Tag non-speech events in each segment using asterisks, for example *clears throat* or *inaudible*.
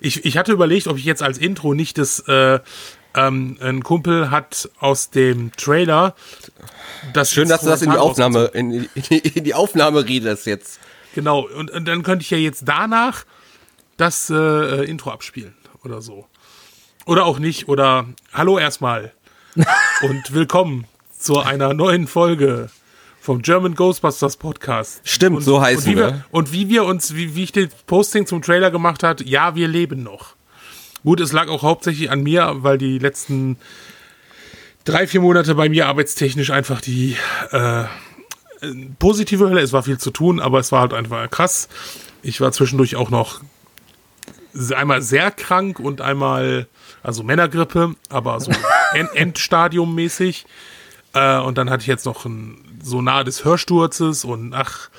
Ich, ich hatte überlegt, ob ich jetzt als Intro nicht das, äh, ähm, ein Kumpel hat aus dem Trailer das Schön, dass du das in die Aufnahme, in die, in die Aufnahme redest jetzt. Genau, und, und, dann könnte ich ja jetzt danach das äh, Intro abspielen oder so. Oder auch nicht. Oder Hallo erstmal. *laughs* und willkommen zu einer neuen Folge vom German Ghostbusters Podcast. Stimmt, und, so heißen und wir. wir. Und wie wir uns, wie, wie ich den Posting zum Trailer gemacht hat, ja, wir leben noch. Gut, es lag auch hauptsächlich an mir, weil die letzten drei, vier Monate bei mir arbeitstechnisch einfach die äh, positive Hölle. Es war viel zu tun, aber es war halt einfach krass. Ich war zwischendurch auch noch einmal sehr krank und einmal, also Männergrippe, aber so *laughs* End Endstadium-mäßig. Äh, und dann hatte ich jetzt noch ein, so nahe des Hörsturzes und ach,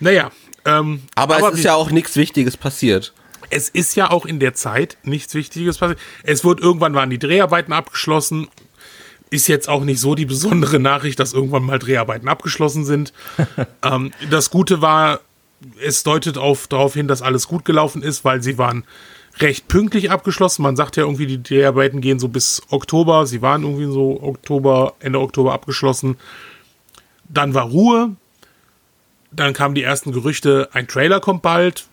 naja. Ähm, aber, aber es ist ja auch nichts Wichtiges passiert. Es ist ja auch in der Zeit nichts Wichtiges passiert. Es wurde irgendwann waren die Dreharbeiten abgeschlossen ist jetzt auch nicht so die besondere Nachricht, dass irgendwann mal Dreharbeiten abgeschlossen sind. *laughs* ähm, das Gute war, es deutet auf, darauf hin, dass alles gut gelaufen ist, weil sie waren recht pünktlich abgeschlossen. Man sagt ja irgendwie, die Dreharbeiten gehen so bis Oktober. Sie waren irgendwie so Oktober, Ende Oktober abgeschlossen. Dann war Ruhe. Dann kamen die ersten Gerüchte, ein Trailer kommt bald.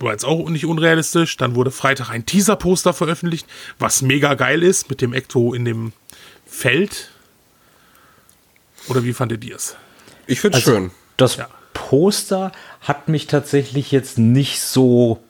War jetzt auch nicht unrealistisch. Dann wurde Freitag ein Teaser-Poster veröffentlicht, was mega geil ist, mit dem Ecto in dem Feld. Oder wie fandet ihr es? Ich finde es also, schön. Das ja. Poster hat mich tatsächlich jetzt nicht so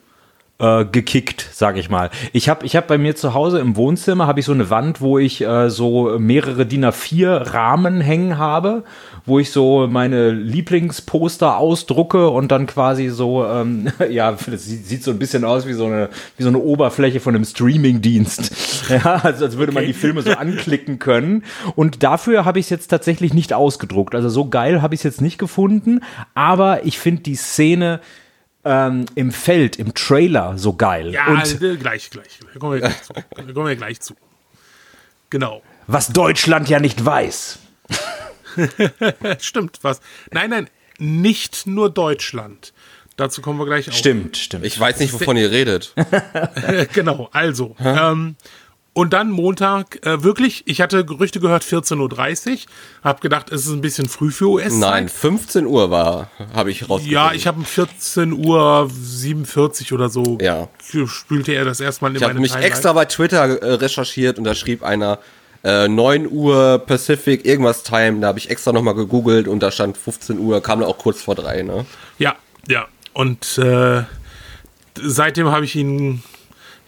äh, gekickt, sage ich mal. Ich habe ich hab bei mir zu Hause im Wohnzimmer habe ich so eine Wand, wo ich äh, so mehrere DIN A4 Rahmen hängen habe, wo ich so meine Lieblingsposter ausdrucke und dann quasi so, ähm, *laughs* ja, das sieht, sieht, so ein bisschen aus wie so eine, wie so eine Oberfläche von einem Streamingdienst. *laughs* Ja, also als würde okay. man die Filme so anklicken können. Und dafür habe ich es jetzt tatsächlich nicht ausgedruckt. Also so geil habe ich es jetzt nicht gefunden, aber ich finde die Szene ähm, im Feld, im Trailer so geil. Ja, und äh, gleich, gleich. Da kommen wir gleich zu. Da kommen wir gleich zu. Genau. Was Deutschland ja nicht weiß. *laughs* stimmt, was. Nein, nein, nicht nur Deutschland. Dazu kommen wir gleich auch. Stimmt, stimmt. Ich weiß nicht, wovon ihr redet. *laughs* genau, also. Ähm, und dann Montag, äh, wirklich, ich hatte Gerüchte gehört, 14.30 Uhr. Hab gedacht, es ist ein bisschen früh für US-Zeit. Nein, 15 Uhr war, habe ich rausgefunden. Ja, ich habe um 14 Uhr 47 oder so. Ja. Spülte er das erstmal in Ich habe mich extra bei Twitter äh, recherchiert und da schrieb einer, äh, 9 Uhr Pacific, irgendwas Time. Da habe ich extra nochmal gegoogelt und da stand 15 Uhr, kam dann auch kurz vor drei, ne? Ja, ja. Und äh, seitdem habe ich ihn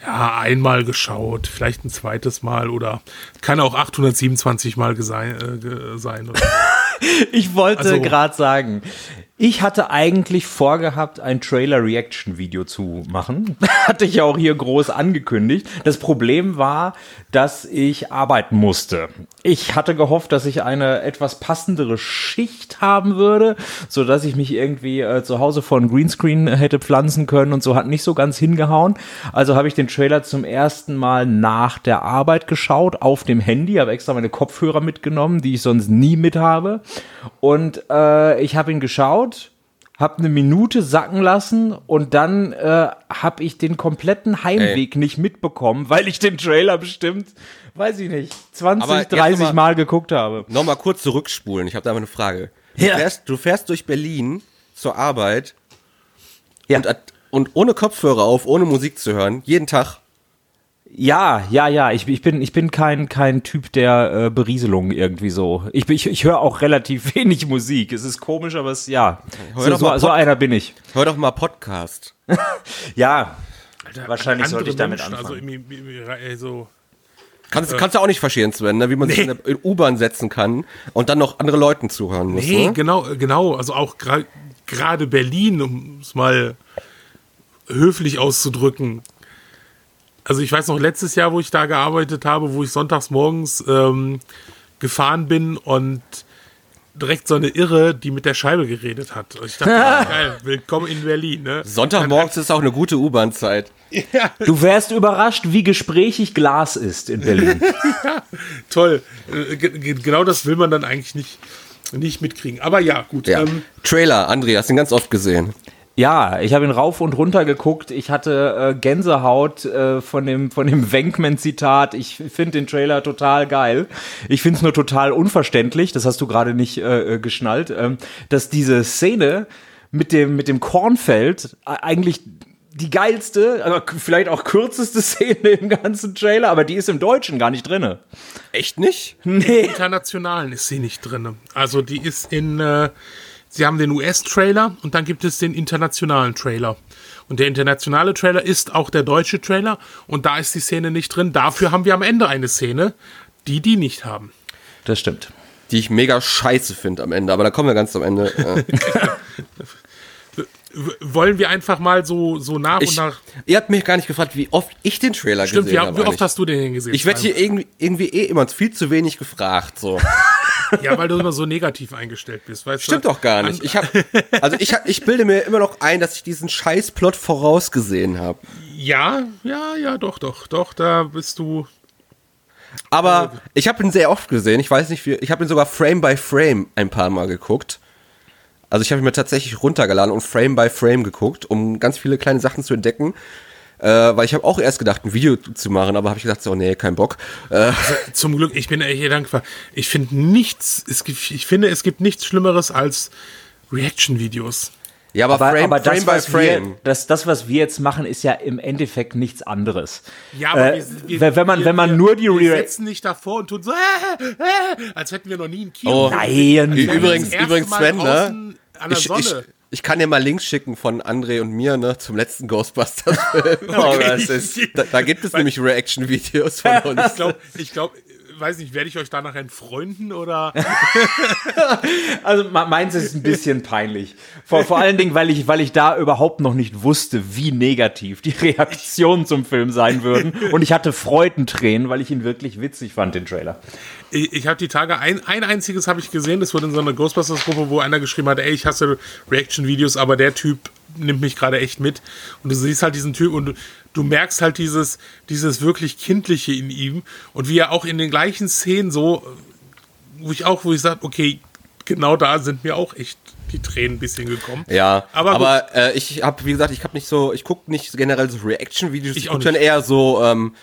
ja, einmal geschaut, vielleicht ein zweites Mal oder kann auch 827 Mal gesei, äh, sein. *laughs* ich wollte also, gerade sagen, ich hatte eigentlich vorgehabt, ein Trailer-Reaction-Video zu machen. *laughs* hatte ich ja auch hier groß angekündigt. Das Problem war, dass ich arbeiten musste. Ich hatte gehofft, dass ich eine etwas passendere Schicht haben würde, so dass ich mich irgendwie äh, zu Hause vor ein Greenscreen hätte pflanzen können und so hat nicht so ganz hingehauen. Also habe ich den Trailer zum ersten Mal nach der Arbeit geschaut auf dem Handy, habe extra meine Kopfhörer mitgenommen, die ich sonst nie mit habe und äh, ich habe ihn geschaut hab eine Minute sacken lassen und dann äh, habe ich den kompletten Heimweg Ey. nicht mitbekommen, weil ich den Trailer bestimmt, weiß ich nicht, 20, Aber 30 mal, mal, geguckt habe. Nochmal kurz zurückspulen, ich habe da mal eine Frage. Du, ja. fährst, du fährst durch Berlin zur Arbeit ja. und, und ohne Kopfhörer auf, ohne Musik zu hören, jeden Tag. Ja, ja, ja. Ich, ich, bin, ich bin kein, kein Typ der äh, Berieselung irgendwie so. Ich, ich, ich höre auch relativ *laughs* wenig Musik. Es ist komisch, aber es ja. So, so, so, einer bin ich. Hör doch mal Podcast. *laughs* ja. Alter, Wahrscheinlich sollte ich damit Menschen, also anfangen. Also, so Kannst, äh, kannst du auch nicht verstehen, Sven, ne? wie man nee. sich in der U-Bahn setzen kann und dann noch andere Leuten zuhören muss. Nee, ne? genau, genau. Also auch gerade gra Berlin, um es mal höflich auszudrücken, also ich weiß noch letztes Jahr, wo ich da gearbeitet habe, wo ich sonntags morgens ähm, gefahren bin und direkt so eine Irre, die mit der Scheibe geredet hat. Und ich dachte, *laughs* ah, geil, willkommen in Berlin. Ne? Sonntagmorgens ist auch eine gute U-Bahn-Zeit. Ja. Du wärst überrascht, wie gesprächig Glas ist in Berlin. *laughs* ja, toll. Äh, genau das will man dann eigentlich nicht, nicht mitkriegen. Aber ja, gut. Ja. Ähm, Trailer, Andreas, den ganz oft gesehen. Ja, ich habe ihn rauf und runter geguckt. Ich hatte äh, Gänsehaut äh, von dem, von dem Wenkman-Zitat. Ich finde den Trailer total geil. Ich finde es nur total unverständlich, das hast du gerade nicht äh, äh geschnallt, ähm, dass diese Szene mit dem, mit dem Kornfeld eigentlich die geilste, aber vielleicht auch kürzeste *laughs* Szene im ganzen Trailer, aber die ist im Deutschen gar nicht drin. Echt nicht? Nee. Im Internationalen ist sie nicht drin. Also die ist in, äh, sie haben den US-Trailer und dann gibt es den internationalen Trailer. Und der internationale Trailer ist auch der deutsche Trailer und da ist die Szene nicht drin. Dafür haben wir am Ende eine Szene, die die nicht haben. Das stimmt. Die ich mega scheiße finde am Ende, aber da kommen wir ganz am Ende. Ja. *laughs* wollen wir einfach mal so, so nach ich, und nach. Ihr habt mich gar nicht gefragt, wie oft ich den Trailer Stimmt, gesehen habe. Stimmt, wie oft hast du den gesehen? Ich werde hier irgendwie, irgendwie eh immer viel zu wenig gefragt. So. *laughs* ja, weil du immer so negativ eingestellt bist. Weißt Stimmt du? doch gar nicht. Ich hab, *laughs* also ich, hab, ich bilde mir immer noch ein, dass ich diesen Scheißplot vorausgesehen habe. Ja, ja, ja, doch, doch, doch, da bist du. Aber ich habe ihn sehr oft gesehen. Ich weiß nicht, wie. Ich habe ihn sogar Frame by Frame ein paar Mal geguckt. Also ich habe mir tatsächlich runtergeladen und Frame by Frame geguckt, um ganz viele kleine Sachen zu entdecken. Äh, weil ich habe auch erst gedacht, ein Video zu machen, aber habe ich gesagt, so, nee, kein Bock. Äh. Also, zum Glück, ich bin echt dankbar. Ich finde nichts, es gibt, ich finde, es gibt nichts Schlimmeres als Reaction-Videos. Ja, aber, aber, Frame, aber das, Frame was Frame. Wir, das, das, was wir jetzt machen, ist ja im Endeffekt nichts anderes. Ja, aber äh, wir, wir, wenn man, wir, wenn man nur die wir setzen nicht davor und tun so, äh, äh, als hätten wir noch nie ein Kino. Oh, nein. Übrigens, übrigens, Sven, ne? An der ich, Sonne. Ich, ich kann dir mal Links schicken von André und mir, ne, zum letzten Ghostbusters-Film. *laughs* okay. da, da, gibt es nämlich Reaction-Videos von *laughs* uns. ich glaube, ich glaube, weiß nicht, werde ich euch danach entfreunden oder? *laughs* also meins ist ein bisschen peinlich. Vor, vor allen Dingen, weil ich, weil ich da überhaupt noch nicht wusste, wie negativ die Reaktionen zum Film sein würden. Und ich hatte Freudentränen, weil ich ihn wirklich witzig fand, den Trailer. Ich, ich habe die Tage ein, ein einziges habe ich gesehen, das wurde in so einer Ghostbusters-Gruppe, wo einer geschrieben hat, ey, ich hasse Reaction-Videos, aber der Typ nimmt mich gerade echt mit. Und du siehst halt diesen Typ und du, du merkst halt dieses, dieses wirklich Kindliche in ihm und wie er auch in den gleichen Szenen so, wo ich auch, wo ich sage, okay, genau da sind mir auch echt die Tränen ein bisschen gekommen. Ja, aber, aber äh, ich habe, wie gesagt, ich habe nicht so, ich gucke nicht generell so Reaction-Videos, ich, ich gucke dann eher so ähm,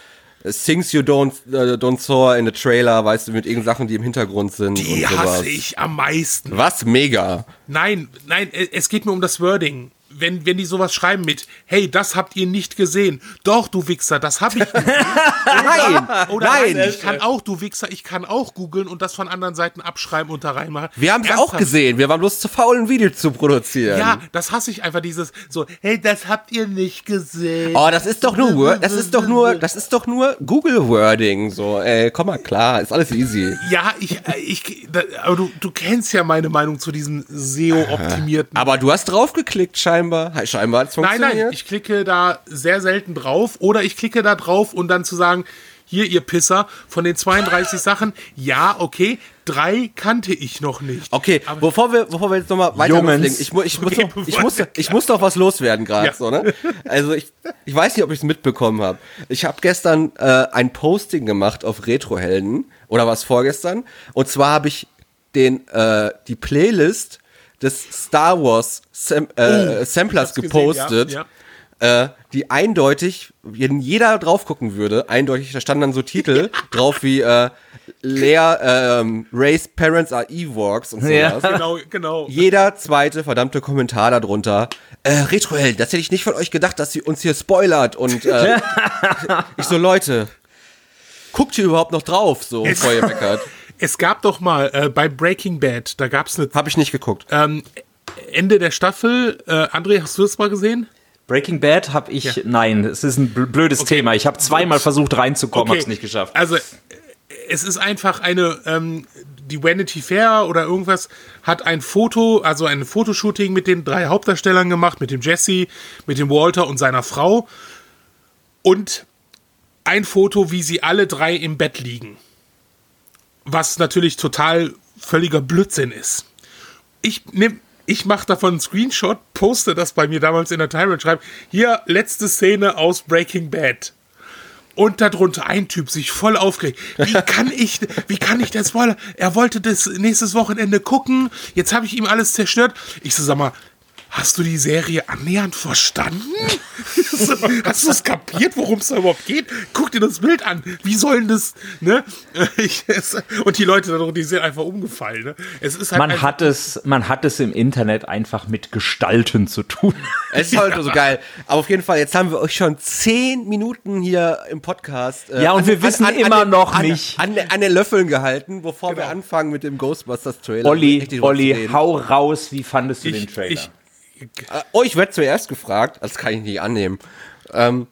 Things You Don't, uh, don't Saw in the Trailer, weißt du, mit irgendwelchen Sachen, die im Hintergrund sind. Die hasse ich am meisten. Was? Mega. Nein, nein, es geht mir um das Wording wenn, wenn die sowas schreiben mit, hey, das habt ihr nicht gesehen. Doch, du Wichser, das hab ich *laughs* nein, oder nein. Ich kann auch, du Wichser, ich kann auch googeln und das von anderen Seiten abschreiben und da reinmachen. Wir haben es auch gesehen. Wir waren bloß zu faul, ein Video zu produzieren. Ja, das hasse ich einfach, dieses so, hey, das habt ihr nicht gesehen. Oh, das ist doch nur, das ist doch nur, das ist doch nur Google-Wording. So, ey, komm mal klar, ist alles easy. Ja, ich, ich, da, aber du, du kennst ja meine Meinung zu diesem SEO-optimierten. Aber du hast draufgeklickt, scheinbar scheinbar. Scheinbar hat es funktioniert. Nein, nein, ich klicke da sehr selten drauf oder ich klicke da drauf und dann zu sagen, hier, ihr Pisser, von den 32 *laughs* Sachen, ja, okay, drei kannte ich noch nicht. Okay, Aber bevor wir, bevor wir jetzt nochmal weiter loslegen, ich, mu ich, okay, muss, *laughs* ich, muss, ich muss doch was loswerden gerade, ja. so, ne? Also ich, ich weiß nicht, ob ich es mitbekommen habe. Ich habe gestern äh, ein Posting gemacht auf Retrohelden, oder was vorgestern, und zwar habe ich den, äh, die Playlist des Star Wars Sam äh, oh, Samplers gepostet, gesehen, ja, ja. Äh, die eindeutig, wenn jeder drauf gucken würde, eindeutig, da standen dann so Titel *laughs* drauf wie äh, Lea, ähm, Ray's Parents are Ewoks und sowas. Ja. Genau, genau. Jeder zweite verdammte Kommentar darunter. Äh, Retroheld, das hätte ich nicht von euch gedacht, dass sie uns hier spoilert und äh, *laughs* ich so, Leute, guckt ihr überhaupt noch drauf, so, bevor ihr meckert. *laughs* Es gab doch mal äh, bei Breaking Bad, da gab es eine. Habe ich nicht geguckt. Ähm, Ende der Staffel. Äh, André, hast du das mal gesehen? Breaking Bad habe ich, ja. nein, es ist ein blödes okay. Thema. Ich habe zweimal versucht reinzukommen, okay. habe es nicht geschafft. Also es ist einfach eine, ähm, die Vanity Fair oder irgendwas hat ein Foto, also ein Fotoshooting mit den drei Hauptdarstellern gemacht, mit dem Jesse, mit dem Walter und seiner Frau. Und ein Foto, wie sie alle drei im Bett liegen was natürlich total völliger Blödsinn ist. Ich nehme ich mache davon einen Screenshot, poste das bei mir damals in der Timeline, schreibe, hier, letzte Szene aus Breaking Bad. Und darunter ein Typ sich voll aufgeregt. Wie *laughs* kann ich, wie kann ich das wollen? Er wollte das nächstes Wochenende gucken. Jetzt habe ich ihm alles zerstört. Ich so, sag mal, hast du die Serie annähernd verstanden? *laughs* hast du es kapiert, worum es da überhaupt geht? Guck dir das Bild an. Wie sollen das, ne? *laughs* Und die Leute da die sind einfach umgefallen, ne? Es ist halt man hat es, man hat es im Internet einfach mit Gestalten zu tun. Es ist halt ja. so geil. Aber auf jeden Fall, jetzt haben wir euch schon zehn Minuten hier im Podcast. Äh, ja, und an, wir wissen an, an, immer noch nicht. An, an, den Löffeln gehalten, bevor genau. wir anfangen mit dem Ghostbusters Trailer. Olli, Olli, hau raus, wie fandest du ich, den Trailer? Ich, äh, oh, ich werde zuerst gefragt, das kann ich nicht annehmen. Ähm,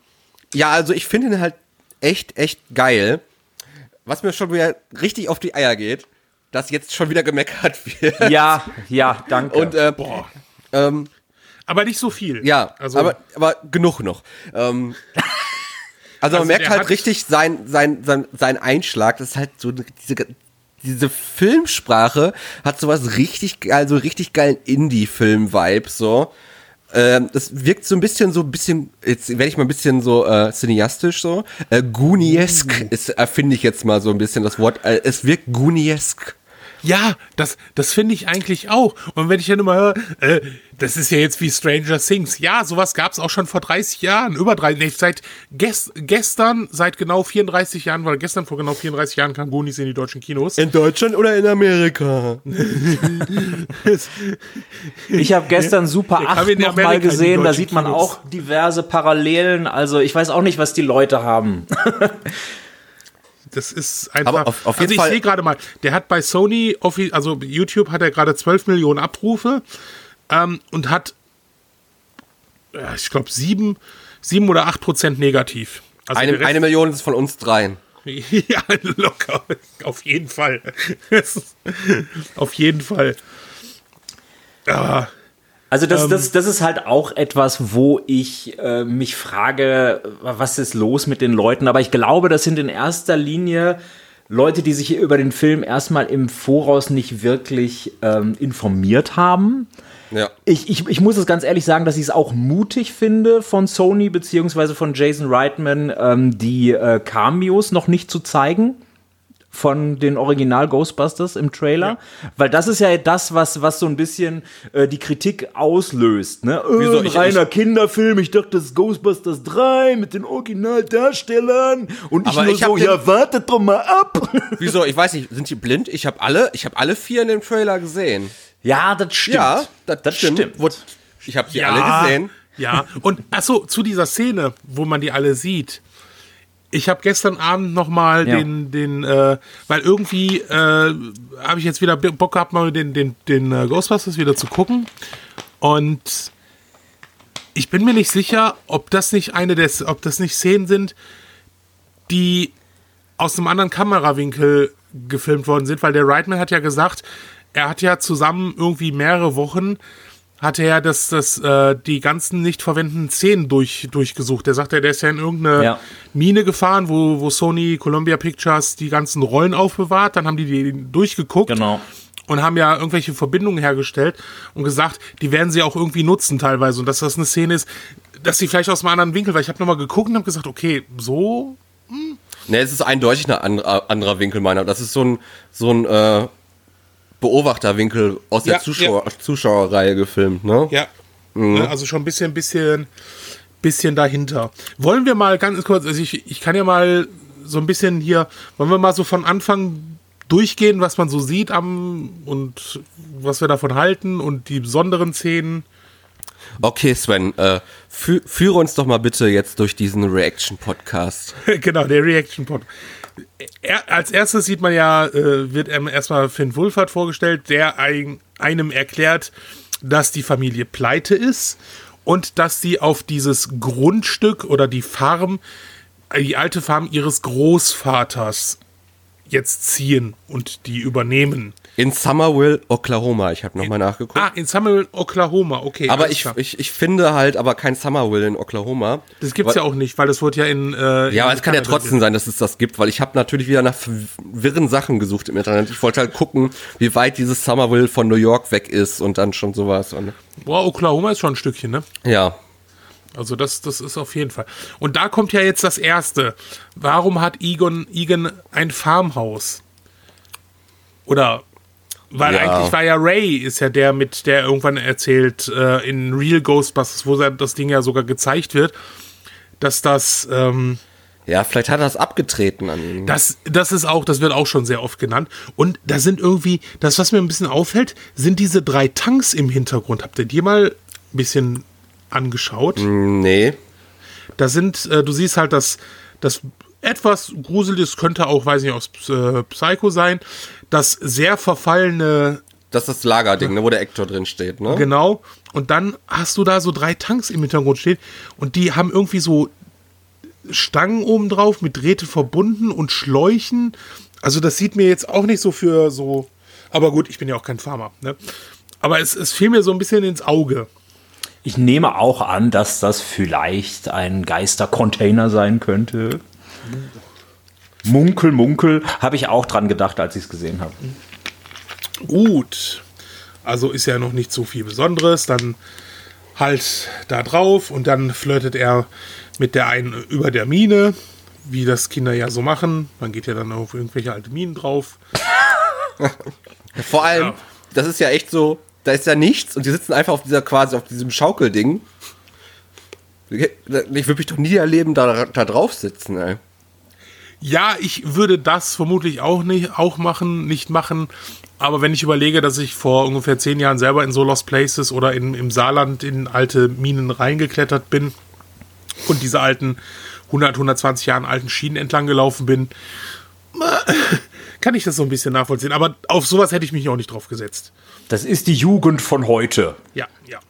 ja, also ich finde ihn halt echt, echt geil. Was mir schon wieder richtig auf die Eier geht, dass jetzt schon wieder gemeckert *laughs* wird. Ja, ja, danke. Und, äh, Boah. Ähm, aber nicht so viel. Ja, also, aber, aber genug noch. Ähm, *laughs* also, man also merkt halt richtig sein, sein, sein, sein Einschlag. Das ist halt so diese, diese Filmsprache hat sowas richtig geil, so richtig geilen Indie-Film-Vibe, so. Ähm, das wirkt so ein bisschen so ein bisschen, jetzt werde ich mal ein bisschen so äh, cineastisch so. Äh, Gooniesk ist, erfinde ich jetzt mal so ein bisschen das Wort. Äh, es wirkt Gooniesk. Ja, das, das finde ich eigentlich auch. Und wenn ich dann immer höre, äh, das ist ja jetzt wie Stranger Things. Ja, sowas gab es auch schon vor 30 Jahren, über drei, nee, seit gest, gestern, seit genau 34 Jahren, weil gestern vor genau 34 Jahren kam Goonies in die deutschen Kinos. In Deutschland oder in Amerika? *laughs* ich habe gestern Super 8 nochmal gesehen, da sieht man Kinos. auch diverse Parallelen. Also ich weiß auch nicht, was die Leute haben. *laughs* Das ist einfach. Aber auf, auf jeden also ich sehe gerade mal, der hat bei Sony, also YouTube hat er gerade 12 Millionen Abrufe ähm, und hat, ich glaube, sieben, sieben oder acht Prozent negativ. Also eine, eine Million ist von uns dreien. *laughs* ja, locker. Auf jeden Fall. *laughs* auf jeden Fall. Aber also das, ähm, das, das ist halt auch etwas, wo ich äh, mich frage, was ist los mit den Leuten? Aber ich glaube, das sind in erster Linie Leute, die sich über den Film erstmal im Voraus nicht wirklich ähm, informiert haben. Ja. Ich, ich, ich muss es ganz ehrlich sagen, dass ich es auch mutig finde von Sony beziehungsweise von Jason Reitman, ähm, die äh, Cameos noch nicht zu zeigen von den Original Ghostbusters im Trailer, ja. weil das ist ja das, was, was so ein bisschen äh, die Kritik auslöst. Ne? Äh, ein reiner ich, Kinderfilm, ich dachte, das ist Ghostbusters 3 mit den Originaldarstellern und ich nur ich so, ja, wartet doch mal ab. *laughs* Wieso? Ich weiß nicht, sind die blind? Ich habe alle, ich habe alle vier in dem Trailer gesehen. Ja, das stimmt. Ja, das, das stimmt. stimmt. Ich habe sie ja, alle gesehen. Ja, und achso, zu dieser Szene, wo man die alle sieht ich habe gestern Abend noch mal ja. den, den, äh, weil irgendwie äh, habe ich jetzt wieder Bock gehabt, mal den, den, den äh, Ghostbusters wieder zu gucken. Und ich bin mir nicht sicher, ob das nicht eine des, ob das nicht Szenen sind, die aus einem anderen Kamerawinkel gefilmt worden sind, weil der Reitman hat ja gesagt, er hat ja zusammen irgendwie mehrere Wochen hatte er das, das, äh, die ganzen nicht verwendeten Szenen durch, durchgesucht. Er sagte, der ist ja in irgendeine ja. Mine gefahren, wo, wo Sony Columbia Pictures die ganzen Rollen aufbewahrt. Dann haben die die durchgeguckt. Genau. Und haben ja irgendwelche Verbindungen hergestellt und gesagt, die werden sie auch irgendwie nutzen teilweise. Und dass das eine Szene ist, dass sie vielleicht aus einem anderen Winkel, weil ich habe nochmal geguckt und habe gesagt, okay, so. Hm. Ne, es ist eindeutig ein anderer Winkel meiner. Das ist so ein, so ein äh, Beobachterwinkel aus der Zuschauer, ja. Zuschauerreihe gefilmt, ne? Ja. Mhm. Also schon ein bisschen, bisschen, bisschen dahinter. Wollen wir mal ganz kurz, also ich, ich kann ja mal so ein bisschen hier, wollen wir mal so von Anfang durchgehen, was man so sieht am und was wir davon halten und die besonderen Szenen. Okay, Sven, äh, fü führe uns doch mal bitte jetzt durch diesen Reaction-Podcast. *laughs* genau, der Reaction-Podcast er, als erstes sieht man ja, äh, wird erstmal Finn Wulfert vorgestellt, der ein, einem erklärt, dass die Familie pleite ist und dass sie auf dieses Grundstück oder die Farm, die alte Farm ihres Großvaters jetzt ziehen und die übernehmen. In Summerville, Oklahoma. Ich habe nochmal nachgeguckt. Ah, in Summerville, Oklahoma, okay. Aber ich, ich, ich finde halt aber kein Summerville in Oklahoma. Das gibt's ja auch nicht, weil das wurde ja in. Äh, ja, aber es kann ja trotzdem sein, dass es das gibt, weil ich habe natürlich wieder nach wirren Sachen gesucht im Internet. Ich wollte halt gucken, wie weit dieses Summerville von New York weg ist und dann schon sowas. Boah, Oklahoma ist schon ein Stückchen, ne? Ja. Also das, das ist auf jeden Fall. Und da kommt ja jetzt das Erste. Warum hat Egon, Egon ein Farmhaus? Oder Weil ja. eigentlich war ja Ray, ist ja der mit, der irgendwann erzählt, äh, in Real Ghostbusters, wo das Ding ja sogar gezeigt wird, dass das, ähm, ja, vielleicht hat er es abgetreten an ihn. Das, das ist auch, das wird auch schon sehr oft genannt. Und da sind irgendwie, das, was mir ein bisschen auffällt, sind diese drei Tanks im Hintergrund. Habt ihr die mal ein bisschen angeschaut? Nee. Da sind, äh, du siehst halt, dass das etwas gruseliges könnte auch, weiß nicht, aus äh, Psycho sein, das sehr verfallene. Das ist das Lagerding, ne, wo der Ektor drin steht, ne? Genau. Und dann hast du da so drei Tanks im Hintergrund stehen und die haben irgendwie so Stangen oben drauf mit Drähte verbunden und Schläuchen. Also das sieht mir jetzt auch nicht so für so. Aber gut, ich bin ja auch kein Farmer. Ne? Aber es, es fiel mir so ein bisschen ins Auge. Ich nehme auch an, dass das vielleicht ein Geistercontainer sein könnte. Munkel, munkel, habe ich auch dran gedacht, als ich es gesehen habe. Gut. Also ist ja noch nicht so viel Besonderes. Dann halt da drauf und dann flirtet er mit der einen über der Mine, wie das Kinder ja so machen. Man geht ja dann auf irgendwelche alte Minen drauf. *laughs* Vor allem, ja. das ist ja echt so, da ist ja nichts und die sitzen einfach auf dieser quasi auf diesem Schaukelding. Ich würde mich doch nie erleben, da, da drauf sitzen, ey. Ja, ich würde das vermutlich auch nicht auch machen, nicht machen. Aber wenn ich überlege, dass ich vor ungefähr zehn Jahren selber in so Lost Places oder in, im Saarland in alte Minen reingeklettert bin und diese alten 100, 120 Jahren alten Schienen entlang gelaufen bin, kann ich das so ein bisschen nachvollziehen. Aber auf sowas hätte ich mich auch nicht drauf gesetzt. Das ist die Jugend von heute. Ja, ja.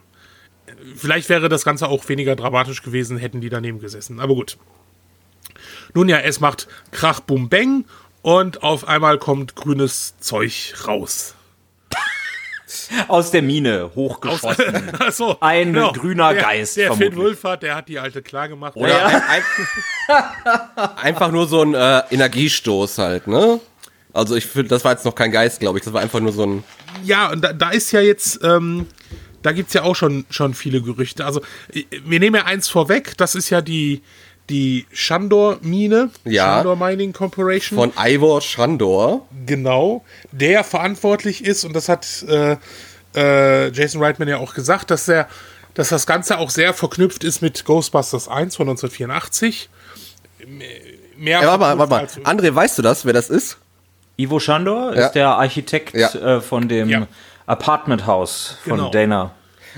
Vielleicht wäre das Ganze auch weniger dramatisch gewesen, hätten die daneben gesessen. Aber gut. Nun ja, es macht Krach, Bum, Bang und auf einmal kommt grünes Zeug raus. Aus der Mine hochgeschossen. Aus, *laughs* achso, ein genau. grüner der, Geist. Der Finn Wulfert, der hat die alte klar gemacht. Oder ja. ein, ein, *laughs* einfach nur so ein äh, Energiestoß halt, ne? Also ich finde, das war jetzt noch kein Geist, glaube ich. Das war einfach nur so ein. Ja, und da, da ist ja jetzt, ähm, da gibt es ja auch schon, schon viele Gerüchte. Also wir nehmen ja eins vorweg, das ist ja die, die Shandor-Mine, ja, Shandor Mining Corporation. Von Ivor Shandor. Genau, der verantwortlich ist, und das hat äh, äh, Jason Reitman ja auch gesagt, dass, der, dass das Ganze auch sehr verknüpft ist mit Ghostbusters 1 von 1984. Mehr ja, warte mal, warte mal. André, weißt du das, wer das ist? Ivo Shandor ja. ist der Architekt ja. äh, von dem ja. Apartment House von genau. Dana.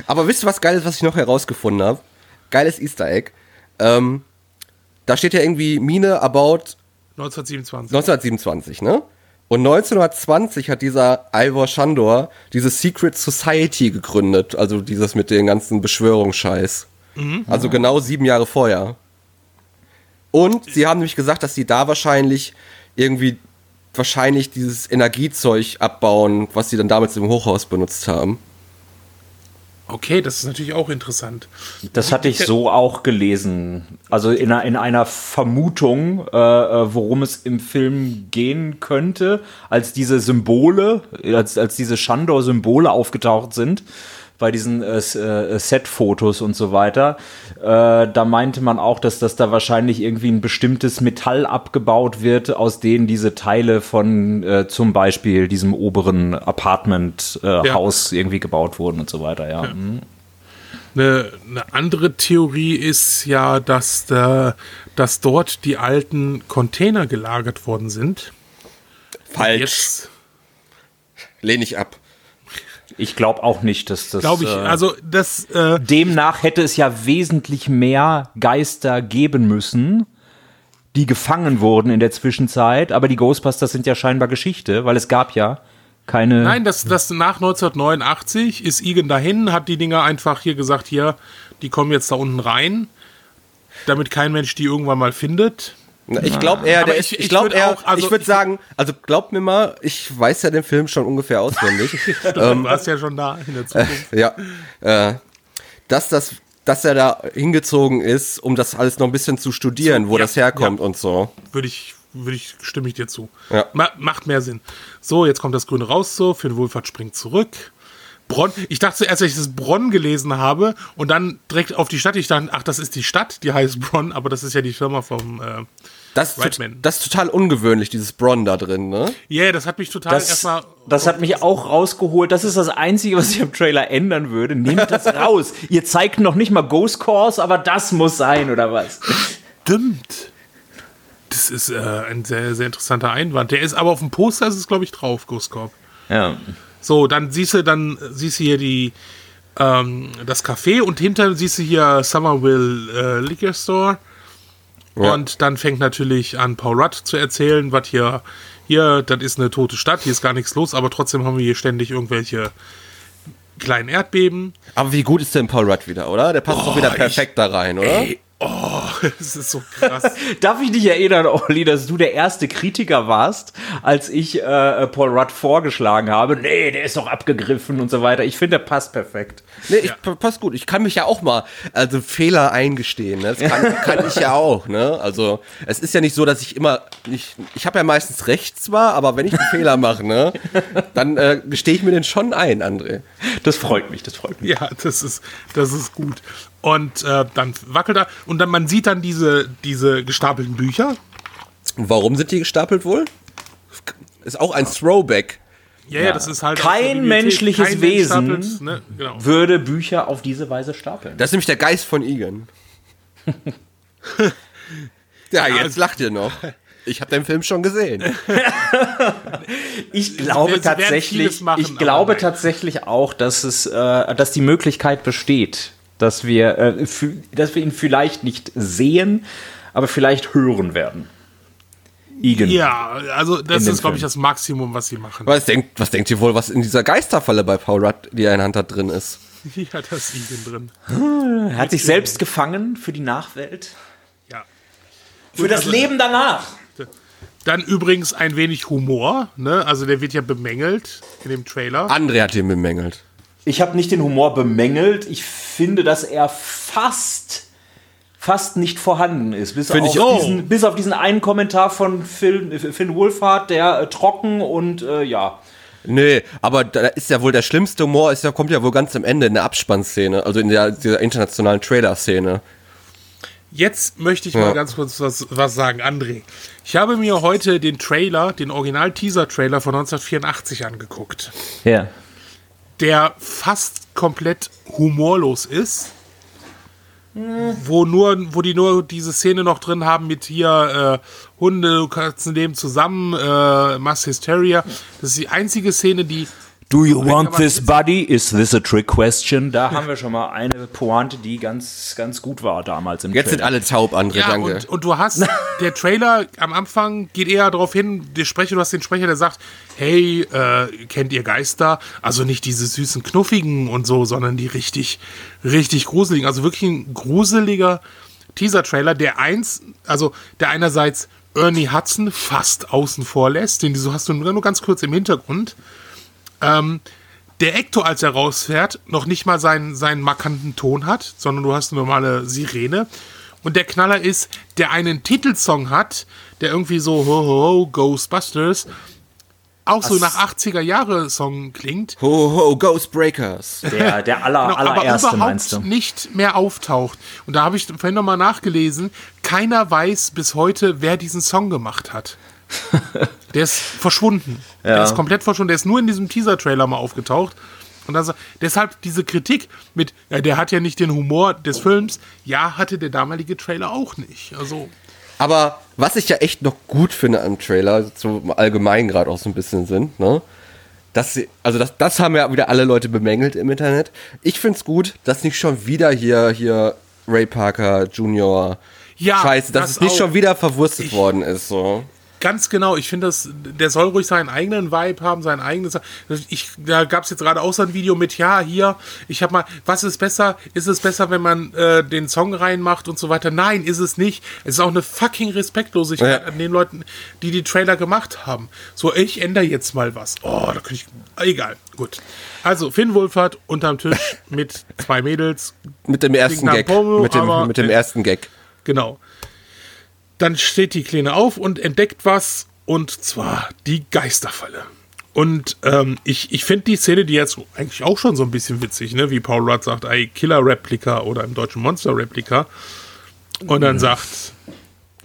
Aber wisst ihr, was geil ist, was ich noch herausgefunden habe? Geiles Easter Egg. Ähm, da steht ja irgendwie Mine about 1927. 1927, ne? Und 1920 hat dieser Ivor Shandor diese Secret Society gegründet, also dieses mit den ganzen Beschwörungsscheiß. Mhm. Also genau sieben Jahre vorher. Und sie haben nämlich gesagt, dass sie da wahrscheinlich irgendwie wahrscheinlich dieses Energiezeug abbauen, was sie dann damals im Hochhaus benutzt haben. Okay, das ist natürlich auch interessant. Das hatte ich so auch gelesen. Also in einer, in einer Vermutung, äh, äh, worum es im Film gehen könnte, als diese Symbole, als, als diese Shandor-Symbole aufgetaucht sind bei diesen äh, äh, Set-Fotos und so weiter. Äh, da meinte man auch, dass das da wahrscheinlich irgendwie ein bestimmtes Metall abgebaut wird, aus denen diese Teile von äh, zum Beispiel diesem oberen Apartment-Haus ja. irgendwie gebaut wurden und so weiter, ja. ja. Mhm. Eine, eine, andere Theorie ist ja, dass, da, dass dort die alten Container gelagert worden sind. Falsch. Lehne ich ab. Ich glaube auch nicht, dass das. Glaube ich. Äh, also das. Äh, demnach hätte es ja wesentlich mehr Geister geben müssen, die gefangen wurden in der Zwischenzeit. Aber die Ghostbusters sind ja scheinbar Geschichte, weil es gab ja keine. Nein, das, das nach 1989 ist Igen dahin, hat die Dinger einfach hier gesagt, hier, die kommen jetzt da unten rein, damit kein Mensch die irgendwann mal findet. Ich glaube eher, der, ich, ich, ich glaube eher, auch, also ich würde sagen, also glaubt mir mal, ich weiß ja den Film schon ungefähr auswendig. *laughs* du ähm, warst ja schon da in der Zukunft. Äh, ja, äh, dass das, dass er da hingezogen ist, um das alles noch ein bisschen zu studieren, wo ja, das herkommt ja. und so. Würde ich, würde ich, stimme ich dir zu. Ja. Ma macht mehr Sinn. So, jetzt kommt das Grüne raus so, für den Wohlfahrt springt zurück. Bronn. Ich dachte zuerst, als ich das Bronn gelesen habe und dann direkt auf die Stadt. Ich dachte, ach, das ist die Stadt, die heißt Bronn, aber das ist ja die Firma vom. Äh, das, das ist total ungewöhnlich, dieses Bronn da drin, ne? Ja, yeah, das hat mich total das, erstmal. Das hat mich auch rausgeholt. Das ist das Einzige, was ich im Trailer ändern würde. Nehmt das *laughs* raus. Ihr zeigt noch nicht mal Ghost Course, aber das muss sein, oder was? Stimmt. Das ist äh, ein sehr, sehr interessanter Einwand. Der ist aber auf dem Poster, ist es, glaube ich, drauf, Ghost Corp. Ja. So, dann siehst du, dann siehst du hier die, ähm, das Café und hinter siehst du hier Somerville äh, Liquor Store. Ja. Und dann fängt natürlich an, Paul Rudd zu erzählen, was hier, hier, das ist eine tote Stadt, hier ist gar nichts los, aber trotzdem haben wir hier ständig irgendwelche kleinen Erdbeben. Aber wie gut ist denn Paul Rudd wieder, oder? Der passt oh, doch wieder perfekt ich, da rein, oder? Ey, Oh, *laughs* das ist so krass. *laughs* Darf ich dich erinnern, Olli, dass du der erste Kritiker warst, als ich äh, Paul Rudd vorgeschlagen habe? Nee, der ist doch abgegriffen und so weiter. Ich finde, der passt perfekt. Nee, ich, ja. passt gut. Ich kann mich ja auch mal also Fehler eingestehen. Ne? Das kann, *laughs* kann ich ja auch. Ne? Also es ist ja nicht so, dass ich immer nicht. Ich habe ja meistens recht zwar, aber wenn ich einen Fehler mache, ne, dann äh, gestehe ich mir den schon ein, André. Das freut mich. Das freut mich. Ja, das ist das ist gut. Und äh, dann wackelt er und dann man sieht dann diese, diese gestapelten Bücher. Warum sind die gestapelt wohl? Ist auch ein Throwback. Ja, ja, das ist halt. Kein menschliches Kein Wesen Mensch ne? genau. würde Bücher auf diese Weise stapeln. Das ist nämlich der Geist von Igen. *laughs* ja, jetzt also, lacht ihr noch. Ich habe den Film schon gesehen. *laughs* ich glaube tatsächlich, machen, ich glaube tatsächlich auch, dass es, äh, dass die Möglichkeit besteht, dass wir, äh, dass wir ihn vielleicht nicht sehen, aber vielleicht hören werden. Igen. Ja, also das ist, glaube ich, das Maximum, was sie machen. Was denkt, was denkt ihr wohl, was in dieser Geisterfalle bei Paul Rudd, die er in Hand hat, drin ist? *laughs* Ja, da ist Igen drin. Er hat sich selbst gefangen für die Nachwelt. Ja. Für das also, Leben danach. Dann übrigens ein wenig Humor, ne? Also der wird ja bemängelt in dem Trailer. André hat ihn bemängelt. Ich habe nicht den Humor bemängelt. Ich finde, dass er fast fast nicht vorhanden ist. Bis, auf, diesen, bis auf diesen einen Kommentar von Phil, Finn Wohlfahrt, der äh, trocken und äh, ja. Nee, aber da ist ja wohl der schlimmste Humor, ist ja, kommt ja wohl ganz am Ende in der Abspannszene, also in der, dieser internationalen Trailer-Szene. Jetzt möchte ich ja. mal ganz kurz was, was sagen, André. Ich habe mir heute den Trailer, den Original-Teaser-Trailer von 1984 angeguckt. Ja der fast komplett humorlos ist. Wo nur, wo die nur diese Szene noch drin haben mit hier äh, Hunde, Katzen leben zusammen, äh, Mass Hysteria. Das ist die einzige Szene, die Do you want this buddy? Is this a trick question? Da haben wir schon mal eine Pointe, die ganz, ganz gut war damals im Jetzt Trailer. sind alle taub, André, ja, danke. Und, und du hast, *laughs* der Trailer am Anfang geht eher darauf hin, der Sprecher, du hast den Sprecher, der sagt, hey, äh, kennt ihr Geister? Also nicht diese süßen, knuffigen und so, sondern die richtig, richtig gruseligen. Also wirklich ein gruseliger Teaser-Trailer, der eins, also der einerseits Ernie Hudson fast außen vor lässt, den du hast du nur ganz kurz im Hintergrund ähm, der Ector, als er rausfährt, noch nicht mal seinen, seinen markanten Ton hat, sondern du hast eine normale Sirene. Und der Knaller ist, der einen Titelsong hat, der irgendwie so ho, ho, ho Ghostbusters auch so nach 80er Jahre Song klingt. Ho ho Ghostbreakers. Der der aller *laughs* genau, allererste aber meinst du? nicht mehr auftaucht. Und da habe ich vorhin nochmal nachgelesen, keiner weiß bis heute, wer diesen Song gemacht hat. *laughs* der ist verschwunden. Ja. Der ist komplett verschwunden. Der ist nur in diesem Teaser-Trailer mal aufgetaucht. Und also, deshalb diese Kritik mit, ja, der hat ja nicht den Humor des Films. Ja, hatte der damalige Trailer auch nicht. Also. Aber was ich ja echt noch gut finde am Trailer, so allgemein gerade auch so ein bisschen sind, ne? Das, also das, das haben ja wieder alle Leute bemängelt im Internet. Ich finde es gut, dass nicht schon wieder hier, hier Ray Parker Jr. Ja, Scheiße, dass das es nicht schon wieder verwurstet ich, worden ist. So. Ganz genau. Ich finde, der soll ruhig seinen eigenen Vibe haben, sein eigenes. Ich, da gab es jetzt gerade auch so ein Video mit, ja, hier, ich habe mal, was ist besser? Ist es besser, wenn man äh, den Song reinmacht und so weiter? Nein, ist es nicht. Es ist auch eine fucking Respektlosigkeit ja. an den Leuten, die die Trailer gemacht haben. So, ich ändere jetzt mal was. Oh, da könnte ich. Egal, gut. Also, Finn Wohlfahrt unterm Tisch *laughs* mit zwei Mädels. Mit dem ersten Gag. Porno, mit dem, mit dem ersten Gag. Genau. Dann steht die Kleine auf und entdeckt was, und zwar die Geisterfalle. Und ähm, ich, ich finde die Szene, die jetzt eigentlich auch schon so ein bisschen witzig, ne? wie Paul Rudd sagt, ey, Killer-Replika oder im deutschen Monster-Replika. Und dann sagt.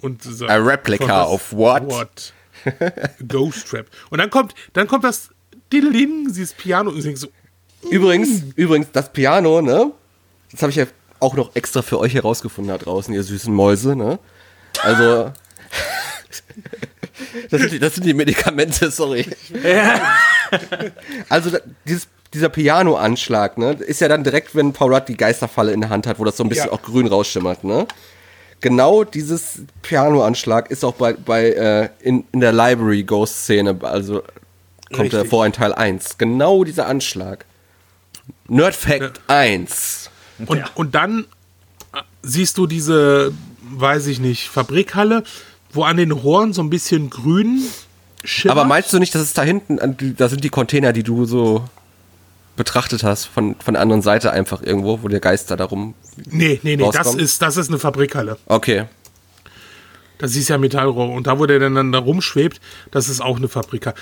Und sagt, A replica of what? what? *laughs* Ghost Trap. Und dann kommt, dann kommt das Diddling, dieses Piano und so. Übrigens, übrigens, das Piano, ne? Das habe ich ja auch noch extra für euch herausgefunden da draußen, ihr süßen Mäuse, ne? Also. Das sind, die, das sind die Medikamente, sorry. Ja. Also dieses, dieser Piano-Anschlag, ne, ist ja dann direkt, wenn Paul Rudd die Geisterfalle in der Hand hat, wo das so ein bisschen ja. auch grün rausschimmert, ne? Genau dieses Piano-Anschlag ist auch bei, bei äh, in, in der Library Ghost-Szene, also kommt er vor in Teil 1. Genau dieser Anschlag. Nerd Fact ja. 1. Und, ja. und dann äh, siehst du diese, weiß ich nicht, Fabrikhalle wo an den Rohren so ein bisschen grün schimmert. Aber meinst du nicht, dass es da hinten, da sind die Container, die du so betrachtet hast, von, von der anderen Seite einfach irgendwo, wo der Geist da darum. Nee, nee, nee, das ist, das ist eine Fabrikhalle. Okay. Das ist ja Metallrohr. Und da, wo der dann da rumschwebt, das ist auch eine Fabrikhalle.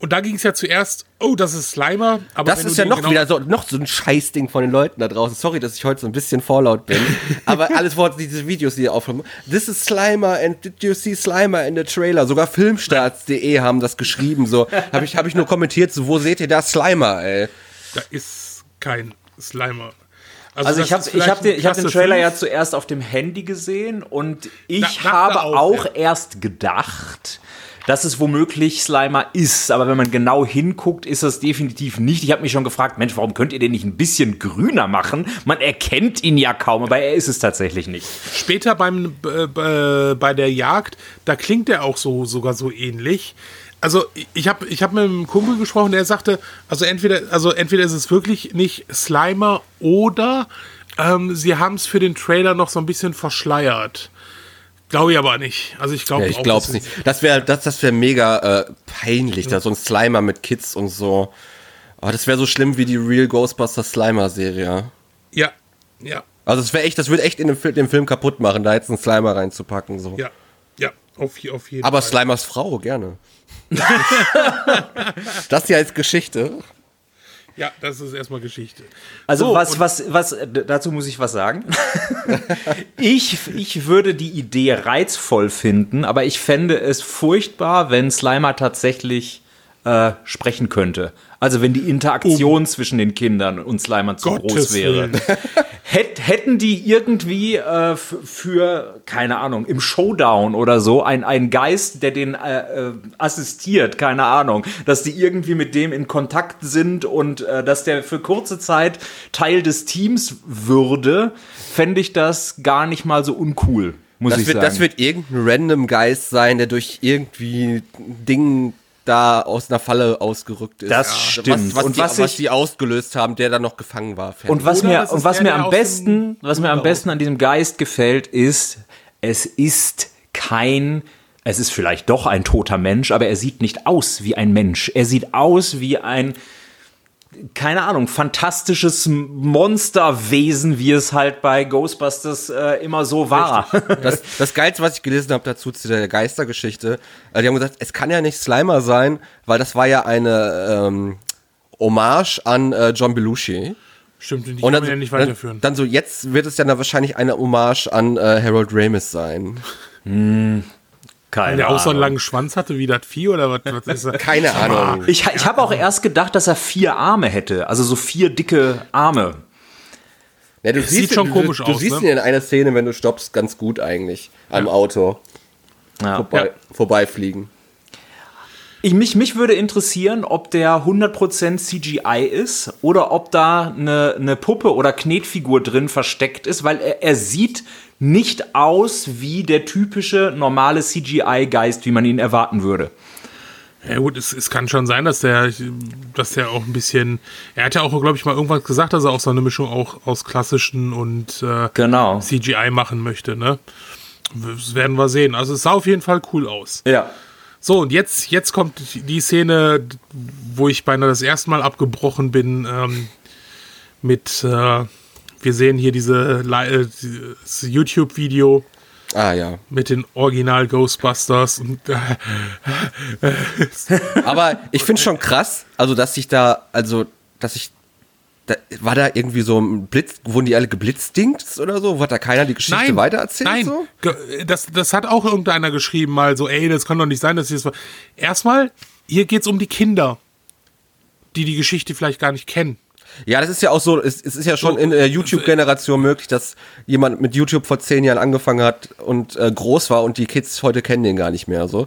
Und da ging es ja zuerst, oh, das ist Slimer. Aber das ist ja noch genau wieder so, noch so ein Scheißding von den Leuten da draußen. Sorry, dass ich heute so ein bisschen vorlaut bin. *laughs* aber alles vor diese Videos, die ihr aufnehmen. This is Slimer and did you see Slimer in the trailer? Sogar Filmstarts.de haben das geschrieben. So habe ich, hab ich nur kommentiert, so wo seht ihr da Slimer, ey? Da ist kein Slimer. Also, also ich habe ich hab den, hab den Trailer 5. ja zuerst auf dem Handy gesehen und ich da, habe auch, auch ja. erst gedacht, dass es womöglich Slimer ist. Aber wenn man genau hinguckt, ist das definitiv nicht. Ich habe mich schon gefragt, Mensch, warum könnt ihr den nicht ein bisschen grüner machen? Man erkennt ihn ja kaum, aber er ist es tatsächlich nicht. Später beim, äh, bei der Jagd, da klingt er auch so sogar so ähnlich. Also ich habe ich hab mit einem Kumpel gesprochen, der sagte, also entweder, also entweder ist es wirklich nicht Slimer oder ähm, sie haben es für den Trailer noch so ein bisschen verschleiert. Glaube ich aber nicht. Also ich glaube ja, Ich glaube es nicht. Das wäre das, das wär mega äh, peinlich, ja. da so ein Slimer mit Kids und so. Aber das wäre so schlimm wie die Real Ghostbusters Slimer Serie. Ja, ja. Also das wäre echt, das würde echt in dem, den Film kaputt machen, da jetzt einen Slimer reinzupacken. So. Ja, ja, auf, auf jeden Aber Fall. Aber Slimers Frau, gerne. *laughs* das hier als Geschichte. Ja, das ist erstmal Geschichte. Also so, was, was, was, dazu muss ich was sagen. *laughs* ich, ich würde die Idee reizvoll finden, aber ich fände es furchtbar, wenn Slimer tatsächlich äh, sprechen könnte. Also wenn die Interaktion oh. zwischen den Kindern und Slimern zu Gottes groß wäre. *laughs* Hät, hätten die irgendwie äh, für, keine Ahnung, im Showdown oder so einen Geist, der den äh, äh, assistiert, keine Ahnung, dass die irgendwie mit dem in Kontakt sind und äh, dass der für kurze Zeit Teil des Teams würde, fände ich das gar nicht mal so uncool. Muss das ich wird, sagen. Das wird irgendein random Geist sein, der durch irgendwie Dinge da aus einer Falle ausgerückt ist. Das ja. stimmt. Was, was, und die, was, was die ausgelöst haben, der dann noch gefangen war. Und was Oder mir, und was mir am besten, was mir am besten an diesem Geist gefällt, ist, es ist kein es ist vielleicht doch ein toter Mensch, aber er sieht nicht aus wie ein Mensch. Er sieht aus wie ein keine Ahnung, fantastisches Monsterwesen, wie es halt bei Ghostbusters äh, immer so war. Das, das Geilste, was ich gelesen habe dazu zu der Geistergeschichte, äh, die haben gesagt, es kann ja nicht Slimer sein, weil das war ja eine ähm, Hommage an äh, John Belushi. Stimmt, die und dann, ja nicht weiterführen. Dann, dann, so, jetzt wird es ja dann wahrscheinlich eine Hommage an äh, Harold Ramis sein. Hm, keine Weil der auch so einen langen Schwanz hatte wie das Vieh oder was, was ist das? *laughs* Keine Ahnung. Ich, ich habe auch erst gedacht, dass er vier Arme hätte. Also so vier dicke Arme. Ja, du das siehst sieht schon du, komisch du, aus. Du siehst ne? ihn in einer Szene, wenn du stoppst, ganz gut eigentlich. Am ja. Auto. Ja. Vorbei, ja. Vorbeifliegen. Ich, mich, mich würde interessieren, ob der 100% CGI ist oder ob da eine, eine Puppe oder Knetfigur drin versteckt ist, weil er, er sieht nicht aus wie der typische normale CGI-Geist, wie man ihn erwarten würde. Ja gut, es, es kann schon sein, dass der, dass der auch ein bisschen, er hat ja auch, glaube ich, mal irgendwas gesagt, dass er auch so eine Mischung auch aus klassischen und äh, genau. CGI machen möchte, ne? Das werden wir sehen. Also es sah auf jeden Fall cool aus. Ja. So, und jetzt, jetzt kommt die Szene, wo ich beinahe das erste Mal abgebrochen bin, ähm, mit, äh, wir sehen hier diese äh, YouTube-Video Ah ja. Mit den Original Ghostbusters. Und, *laughs* Aber ich finde schon krass, also dass sich da, also dass ich da, war da irgendwie so ein Blitz, wurden die alle geblitzdingt oder so? Hat da keiner die Geschichte nein, weitererzählt? Nein, so? das, das hat auch irgendeiner geschrieben, mal so, ey, das kann doch nicht sein, dass sie das. Erstmal, hier geht es um die Kinder, die die Geschichte vielleicht gar nicht kennen. Ja, das ist ja auch so, es, es ist ja schon so, in der YouTube-Generation möglich, dass jemand mit YouTube vor zehn Jahren angefangen hat und äh, groß war und die Kids heute kennen den gar nicht mehr. So.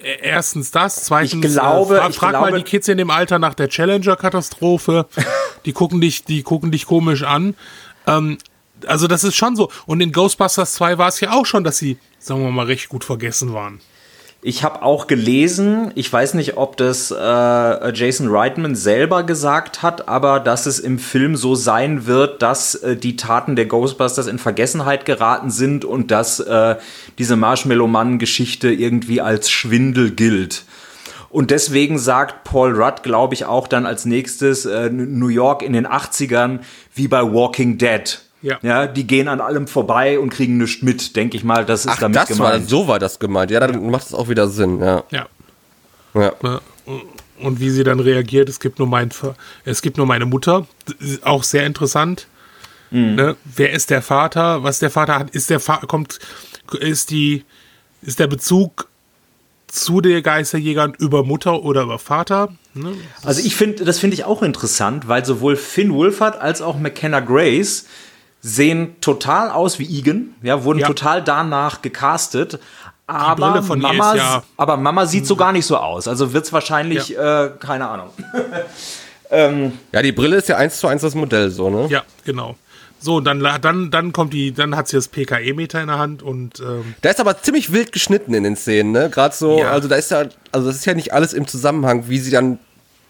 Äh, erstens das, zweitens, ich glaube, äh, frag, frag glaube, mal die Kids in dem Alter nach der Challenger-Katastrophe. *laughs* die gucken dich, die gucken dich komisch an. Ähm, also das ist schon so. Und in Ghostbusters 2 war es ja auch schon, dass sie, sagen wir mal, recht gut vergessen waren. Ich habe auch gelesen, ich weiß nicht, ob das äh, Jason Reitman selber gesagt hat, aber dass es im Film so sein wird, dass äh, die Taten der Ghostbusters in Vergessenheit geraten sind und dass äh, diese Marshmallow-Mann-Geschichte irgendwie als Schwindel gilt. Und deswegen sagt Paul Rudd, glaube ich, auch dann als nächstes äh, New York in den 80ern wie bei Walking Dead. Ja. ja, die gehen an allem vorbei und kriegen nichts mit, denke ich mal. Das ist Ach, damit das gemeint. War, so war das gemeint. Ja, dann ja. macht es auch wieder Sinn. Ja. ja. ja. Und wie sie dann reagiert, es gibt nur mein, es gibt nur meine Mutter. Auch sehr interessant. Mhm. Ne? Wer ist der Vater? Was der Vater hat? Ist der Vater kommt? Ist die? Ist der Bezug zu den Geisterjägern über Mutter oder über Vater? Ne? Also ich finde, das finde ich auch interessant, weil sowohl Finn Wolfhard als auch McKenna Grace sehen total aus wie Egan, ja, wurden ja. total danach gecastet. Aber Mama, ja aber Mama sieht so gar nicht so aus. Also wird es wahrscheinlich, ja. äh, keine Ahnung. *laughs* ähm, ja, die Brille ist ja eins zu eins das Modell, so, ne? Ja, genau. So, dann, dann, dann kommt die, dann hat sie das PKE-Meter in der Hand und. Ähm da ist aber ziemlich wild geschnitten in den Szenen, ne? Gerade so, ja. also da ist ja, also das ist ja nicht alles im Zusammenhang, wie sie dann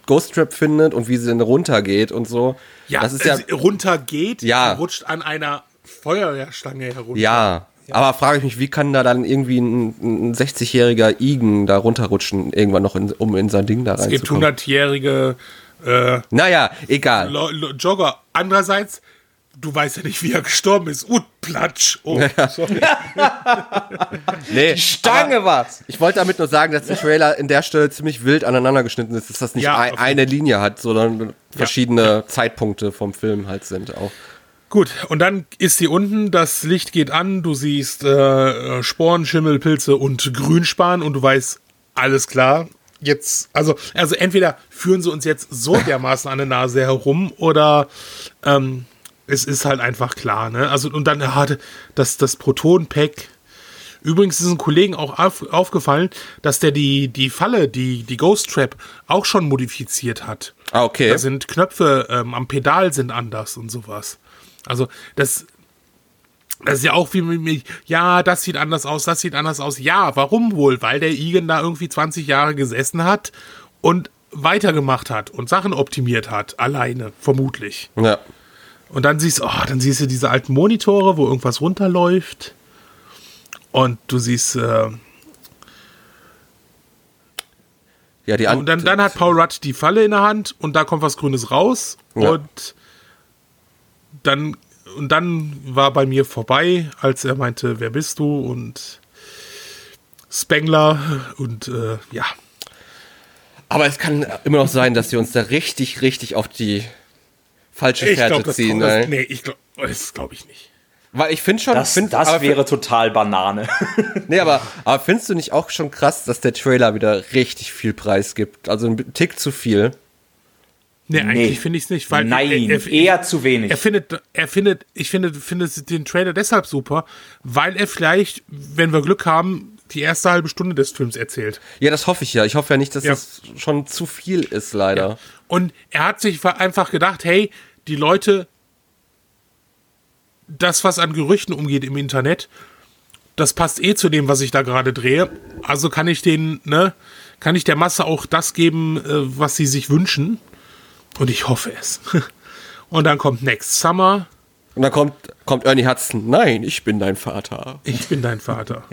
Ghost Trap findet und wie sie dann runtergeht und so. Ja, das ist ja runtergeht, ja. rutscht an einer Feuerwehrstange herunter. Ja, ja. Aber frage ich mich, wie kann da dann irgendwie ein, ein 60-jähriger Igen da runterrutschen, irgendwann noch, in, um in sein Ding da reinzukommen? Es gibt 100-jährige äh, naja, egal. Jogger. Andererseits, du weißt ja nicht, wie er gestorben ist. Und platsch. Oh, sorry. *laughs* nee, Stange was. Ich wollte damit nur sagen, dass der Trailer in der Stelle ziemlich wild aneinander geschnitten ist, dass das nicht ja, ein, eine Linie hat, sondern verschiedene ja. Zeitpunkte vom Film halt sind auch. Gut, und dann ist sie unten, das Licht geht an, du siehst äh, Sporen, Schimmel, Pilze und Grünspan und du weißt, alles klar, jetzt, also, also entweder führen sie uns jetzt so dermaßen an der Nase herum oder ähm, es ist halt einfach klar, ne? Also, und dann hat das, das Proton-Pack. Übrigens ist ein Kollegen auch auf, aufgefallen, dass der die, die Falle, die, die Ghost Trap auch schon modifiziert hat. Ah, okay. Da sind Knöpfe ähm, am Pedal sind anders und sowas. Also, das, das ist ja auch wie mit mir, ja, das sieht anders aus, das sieht anders aus. Ja, warum wohl? Weil der Igen da irgendwie 20 Jahre gesessen hat und weitergemacht hat und Sachen optimiert hat, alleine, vermutlich. Ja. Und dann siehst, oh, dann siehst du diese alten Monitore, wo irgendwas runterläuft. Und du siehst. Äh, ja, die und dann, dann hat Paul Rudd die Falle in der Hand und da kommt was Grünes raus. Ja. Und dann, und dann war bei mir vorbei, als er meinte, wer bist du? Und Spengler und äh, ja. Aber es kann immer noch sein, dass sie uns da richtig, richtig auf die falsche ich Fährte glaub, ziehen. Das, nee, ich glaube, das glaube ich nicht. Weil ich finde schon. Das, find, das wäre total Banane. *laughs* nee, aber, aber findest du nicht auch schon krass, dass der Trailer wieder richtig viel Preis gibt? Also ein Tick zu viel. Nee, eigentlich nee. finde ich es nicht, weil Nein, er, er, eher zu wenig. Er findet, er findet, ich finde, findet den Trailer deshalb super, weil er vielleicht, wenn wir Glück haben, die erste halbe Stunde des Films erzählt. Ja, das hoffe ich ja. Ich hoffe ja nicht, dass ja. das schon zu viel ist, leider. Ja. Und er hat sich einfach gedacht, hey, die Leute, das, was an Gerüchten umgeht im Internet, das passt eh zu dem, was ich da gerade drehe. Also kann ich den, ne, kann ich der Masse auch das geben, äh, was sie sich wünschen. Und ich hoffe es. *laughs* Und dann kommt Next Summer. Und dann kommt, kommt Ernie Hudson. Nein, ich bin dein Vater. Ich bin dein Vater.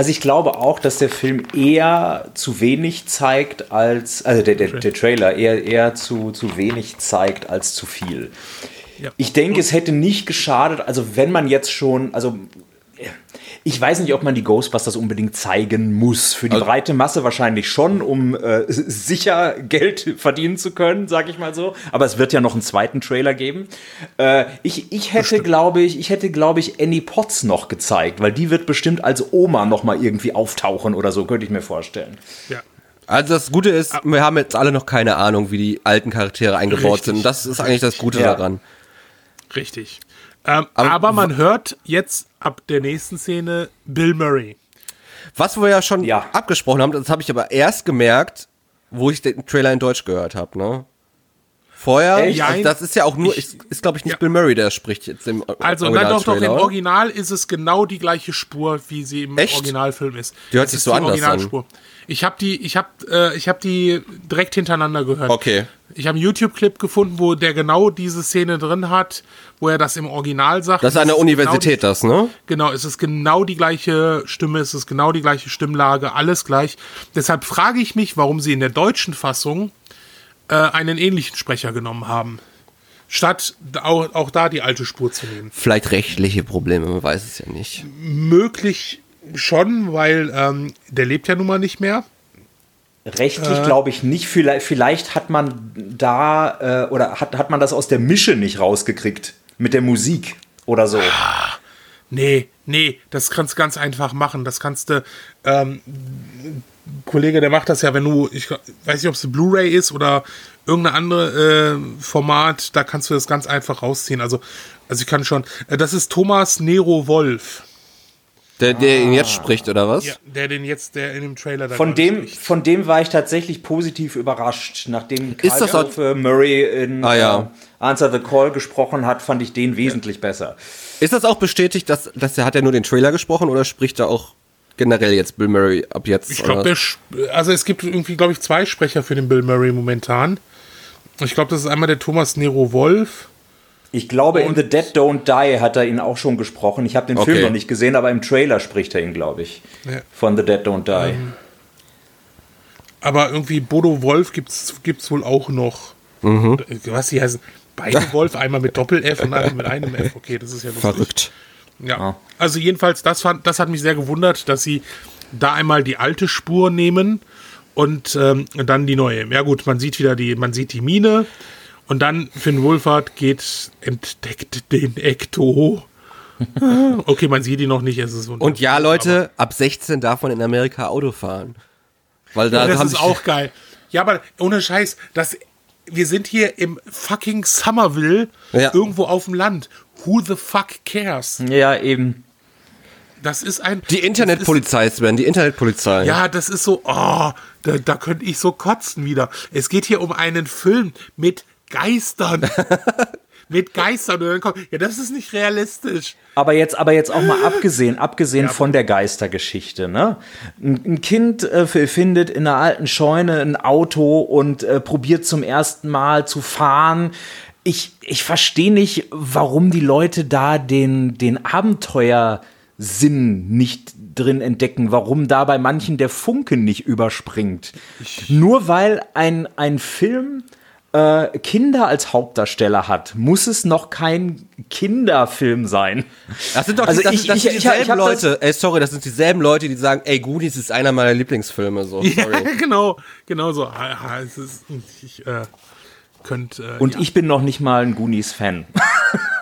Also ich glaube auch, dass der Film eher zu wenig zeigt als, also der, der, der Trailer eher, eher zu, zu wenig zeigt als zu viel. Ja. Ich denke, es hätte nicht geschadet, also wenn man jetzt schon, also Ich weiß nicht, ob man die Ghostbusters unbedingt zeigen muss. Für die also, breite Masse wahrscheinlich schon, um äh, sicher Geld *laughs* verdienen zu können, sag ich mal so. Aber es wird ja noch einen zweiten Trailer geben. Äh, ich, ich hätte, glaube ich, ich hätte, glaube ich, Annie Potts noch gezeigt, weil die wird bestimmt als Oma noch mal irgendwie auftauchen oder so, könnte ich mir vorstellen. Ja. Also das Gute ist, wir haben jetzt alle noch keine Ahnung, wie die alten Charaktere eingebaut Richtig. sind. Das ist eigentlich das Gute ja. daran. Richtig. Ähm, aber, aber, man hört jetzt ab der nächsten Szene Bill Murray. Was wir ja schon ja. abgesprochen haben, das habe ich aber erst gemerkt, wo ich den Trailer in Deutsch gehört habe, ne? Vorher, ja, also das ist ja auch nur, ich, ist, glaube ich nicht ja. Bill Murray, der spricht jetzt im Also, nein, doch, doch, im Original ist es genau die gleiche Spur, wie sie im Echt? Originalfilm ist. Die hört sich so anders an. Ich habe die, ich habe, äh, ich habe die direkt hintereinander gehört. Okay. Ich habe einen YouTube-Clip gefunden, wo der genau diese Szene drin hat, wo er das im Original sagt. Das ist an der Universität, genau das, ne? Genau, es ist genau die gleiche Stimme, es ist genau die gleiche Stimmlage, alles gleich. Deshalb frage ich mich, warum sie in der deutschen Fassung äh, einen ähnlichen Sprecher genommen haben. Statt auch, auch da die alte Spur zu nehmen. Vielleicht rechtliche Probleme, man weiß es ja nicht. Möglich schon, weil ähm, der lebt ja nun mal nicht mehr. Rechtlich äh, glaube ich nicht. Vielleicht, vielleicht, hat man da äh, oder hat, hat man das aus der Mische nicht rausgekriegt mit der Musik oder so. Ah, nee, nee, das kannst du ganz einfach machen. Das kannst du. Ähm, Kollege, der macht das ja, wenn du, ich weiß nicht, ob es Blu-ray ist oder irgendein anderes äh, Format, da kannst du das ganz einfach rausziehen. Also, also ich kann schon. Äh, das ist Thomas Nero Wolf. Der, der ah. ihn jetzt spricht, oder was? Ja, der den jetzt, der in dem Trailer da von dem, spricht. Von dem war ich tatsächlich positiv überrascht. Nachdem Karl ist das Murray in ah, ja. uh, Answer the Call gesprochen hat, fand ich den wesentlich ja. besser. Ist das auch bestätigt, dass, dass er hat ja nur den Trailer gesprochen oder spricht er auch generell jetzt Bill Murray ab jetzt? Ich glaube, also es gibt irgendwie, glaube ich, zwei Sprecher für den Bill Murray momentan. Ich glaube, das ist einmal der Thomas Nero Wolf ich glaube, und in The Dead Don't Die hat er ihn auch schon gesprochen. Ich habe den okay. Film noch nicht gesehen, aber im Trailer spricht er ihn, glaube ich. Ja. Von The Dead Don't Die. Ähm, aber irgendwie Bodo Wolf gibt es wohl auch noch. Mhm. Was sie heißen? Beide Wolf, einmal mit Doppel-F und einmal mit einem F. Okay, das ist ja lustig. Verrückt. Ja. Ah. Also jedenfalls, das, fand, das hat mich sehr gewundert, dass sie da einmal die alte Spur nehmen und ähm, dann die neue. Ja gut, man sieht wieder die, man sieht die Mine, und dann Finn Wohlfahrt geht, entdeckt den Ecto. *laughs* okay, man sieht ihn noch nicht. Es ist Und ja, Leute, ab 16 darf man in Amerika Auto fahren. Weil da ja, das ist auch geil. Ja, aber ohne Scheiß, das, wir sind hier im fucking Somerville, ja. irgendwo auf dem Land. Who the fuck cares? Ja, eben. Das ist ein. Die Internetpolizei, Sven, die Internetpolizei. Ja, das ist so, oh, da, da könnte ich so kotzen wieder. Es geht hier um einen Film mit Geistern. *laughs* mit Geistern. Und dann kommt, ja, das ist nicht realistisch. Aber jetzt, aber jetzt auch mal abgesehen, abgesehen ja. von der Geistergeschichte, ne? Ein, ein Kind äh, findet in einer alten Scheune ein Auto und äh, probiert zum ersten Mal zu fahren. Ich, ich verstehe nicht, warum die Leute da den, den Abenteuersinn nicht drin entdecken, warum da bei manchen der Funke nicht überspringt. Ich Nur weil ein, ein Film äh, Kinder als Hauptdarsteller hat, muss es noch kein Kinderfilm sein. Das sind doch also das, ich, das ich, sind dieselben ich, Leute. Ey, sorry, das sind dieselben Leute, die sagen, ey, Goonies ist einer meiner Lieblingsfilme. So, sorry. Ja, *laughs* genau, genau so. Es ist, ich, äh, könnt, äh, Und ja. ich bin noch nicht mal ein Goonies-Fan.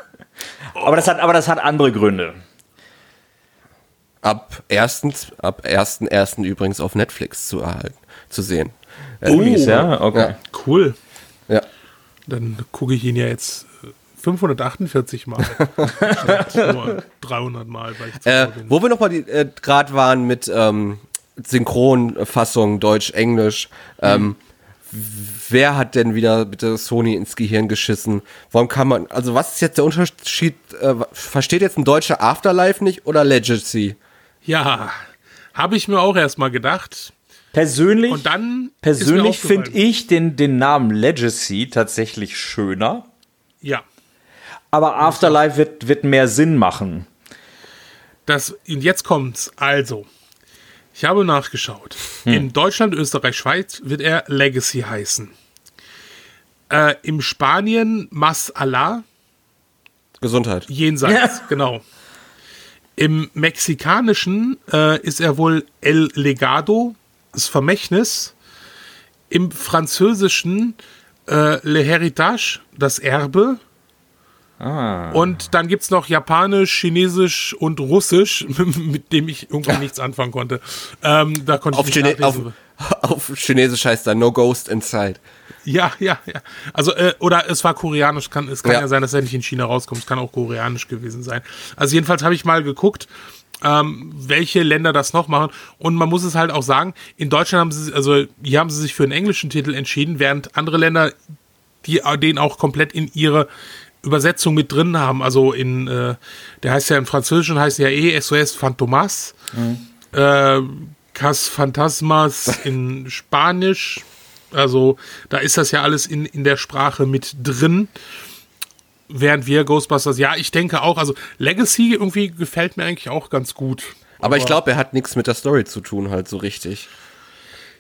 *laughs* aber, das hat, aber das hat andere Gründe. Ab erstens, ab 1.1. übrigens auf Netflix zu erhalten, zu sehen. Goonies, oh, ja? Okay. Ja. Cool. Ja. Dann gucke ich ihn ja jetzt 548 Mal. *laughs* nur 300 Mal. Weil ich äh, wo wir nochmal äh, gerade waren mit ähm, Synchronfassung Deutsch-Englisch. Ähm, hm. Wer hat denn wieder bitte Sony ins Gehirn geschissen? Warum kann man, also was ist jetzt der Unterschied? Äh, versteht jetzt ein deutscher Afterlife nicht oder Legacy? Ja, habe ich mir auch erstmal gedacht. Persönlich, und dann persönlich finde ich den, den Namen Legacy tatsächlich schöner. Ja. Aber Afterlife wird, wird mehr Sinn machen. Das, und jetzt kommt's. Also, ich habe nachgeschaut. Hm. In Deutschland, Österreich, Schweiz wird er Legacy heißen. Äh, Im Spanien Mas Allah. Gesundheit. Jenseits, ja. *laughs* genau. Im Mexikanischen äh, ist er wohl El Legado, das Vermächtnis. Im Französischen äh, Le Héritage, das Erbe. Ah. Und dann gibt es noch Japanisch, Chinesisch und Russisch, *laughs* mit dem ich irgendwann *laughs* nichts anfangen konnte. Ähm, da konnte auf, ich Chine auf, auf Chinesisch heißt da No Ghost Inside. Ja, ja, ja. Also, äh, oder es war koreanisch, kann, es kann ja. ja sein, dass er nicht in China rauskommt. Es kann auch koreanisch gewesen sein. Also jedenfalls habe ich mal geguckt, ähm, welche Länder das noch machen. Und man muss es halt auch sagen, in Deutschland haben sie, also hier haben sie sich für einen englischen Titel entschieden, während andere Länder die den auch komplett in ihre Übersetzung mit drin haben. Also in, äh, der heißt ja im Französischen heißt ja eh SOS Phantomas. Mhm. Äh, Cas Phantasmas in Spanisch. Also da ist das ja alles in, in der Sprache mit drin. Während wir Ghostbusters, ja, ich denke auch, also Legacy irgendwie gefällt mir eigentlich auch ganz gut. Aber, Aber ich glaube, er hat nichts mit der Story zu tun, halt so richtig.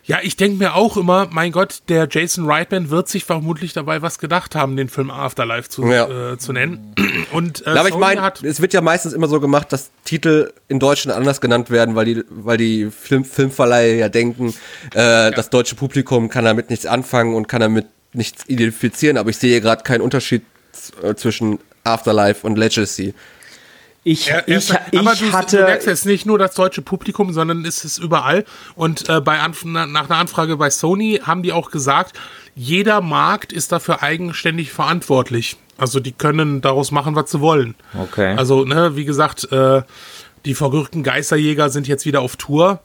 Ja, ich denke mir auch immer, mein Gott, der Jason Reitman wird sich vermutlich dabei was gedacht haben, den Film Afterlife zu, ja. äh, zu nennen. *clears throat* Und äh, Aber ich meine, es wird ja meistens immer so gemacht, dass Titel in Deutschland anders genannt werden, weil die, weil die Film, Filmverleihe ja denken, äh, ja. das deutsche Publikum kann damit nichts anfangen und kann damit nichts identifizieren. Aber ich sehe gerade keinen Unterschied äh, zwischen Afterlife und Legacy. Ich, er, ich, ich, aber du, hatte. Du merkst jetzt nicht nur das deutsche Publikum, sondern ist es überall. Und äh, bei Anf nach einer Anfrage bei Sony haben die auch gesagt, jeder Markt ist dafür eigenständig verantwortlich. Also die können daraus machen, was sie wollen. Okay. Also, ne, wie gesagt, äh, die verrückten Geisterjäger sind jetzt wieder auf Tour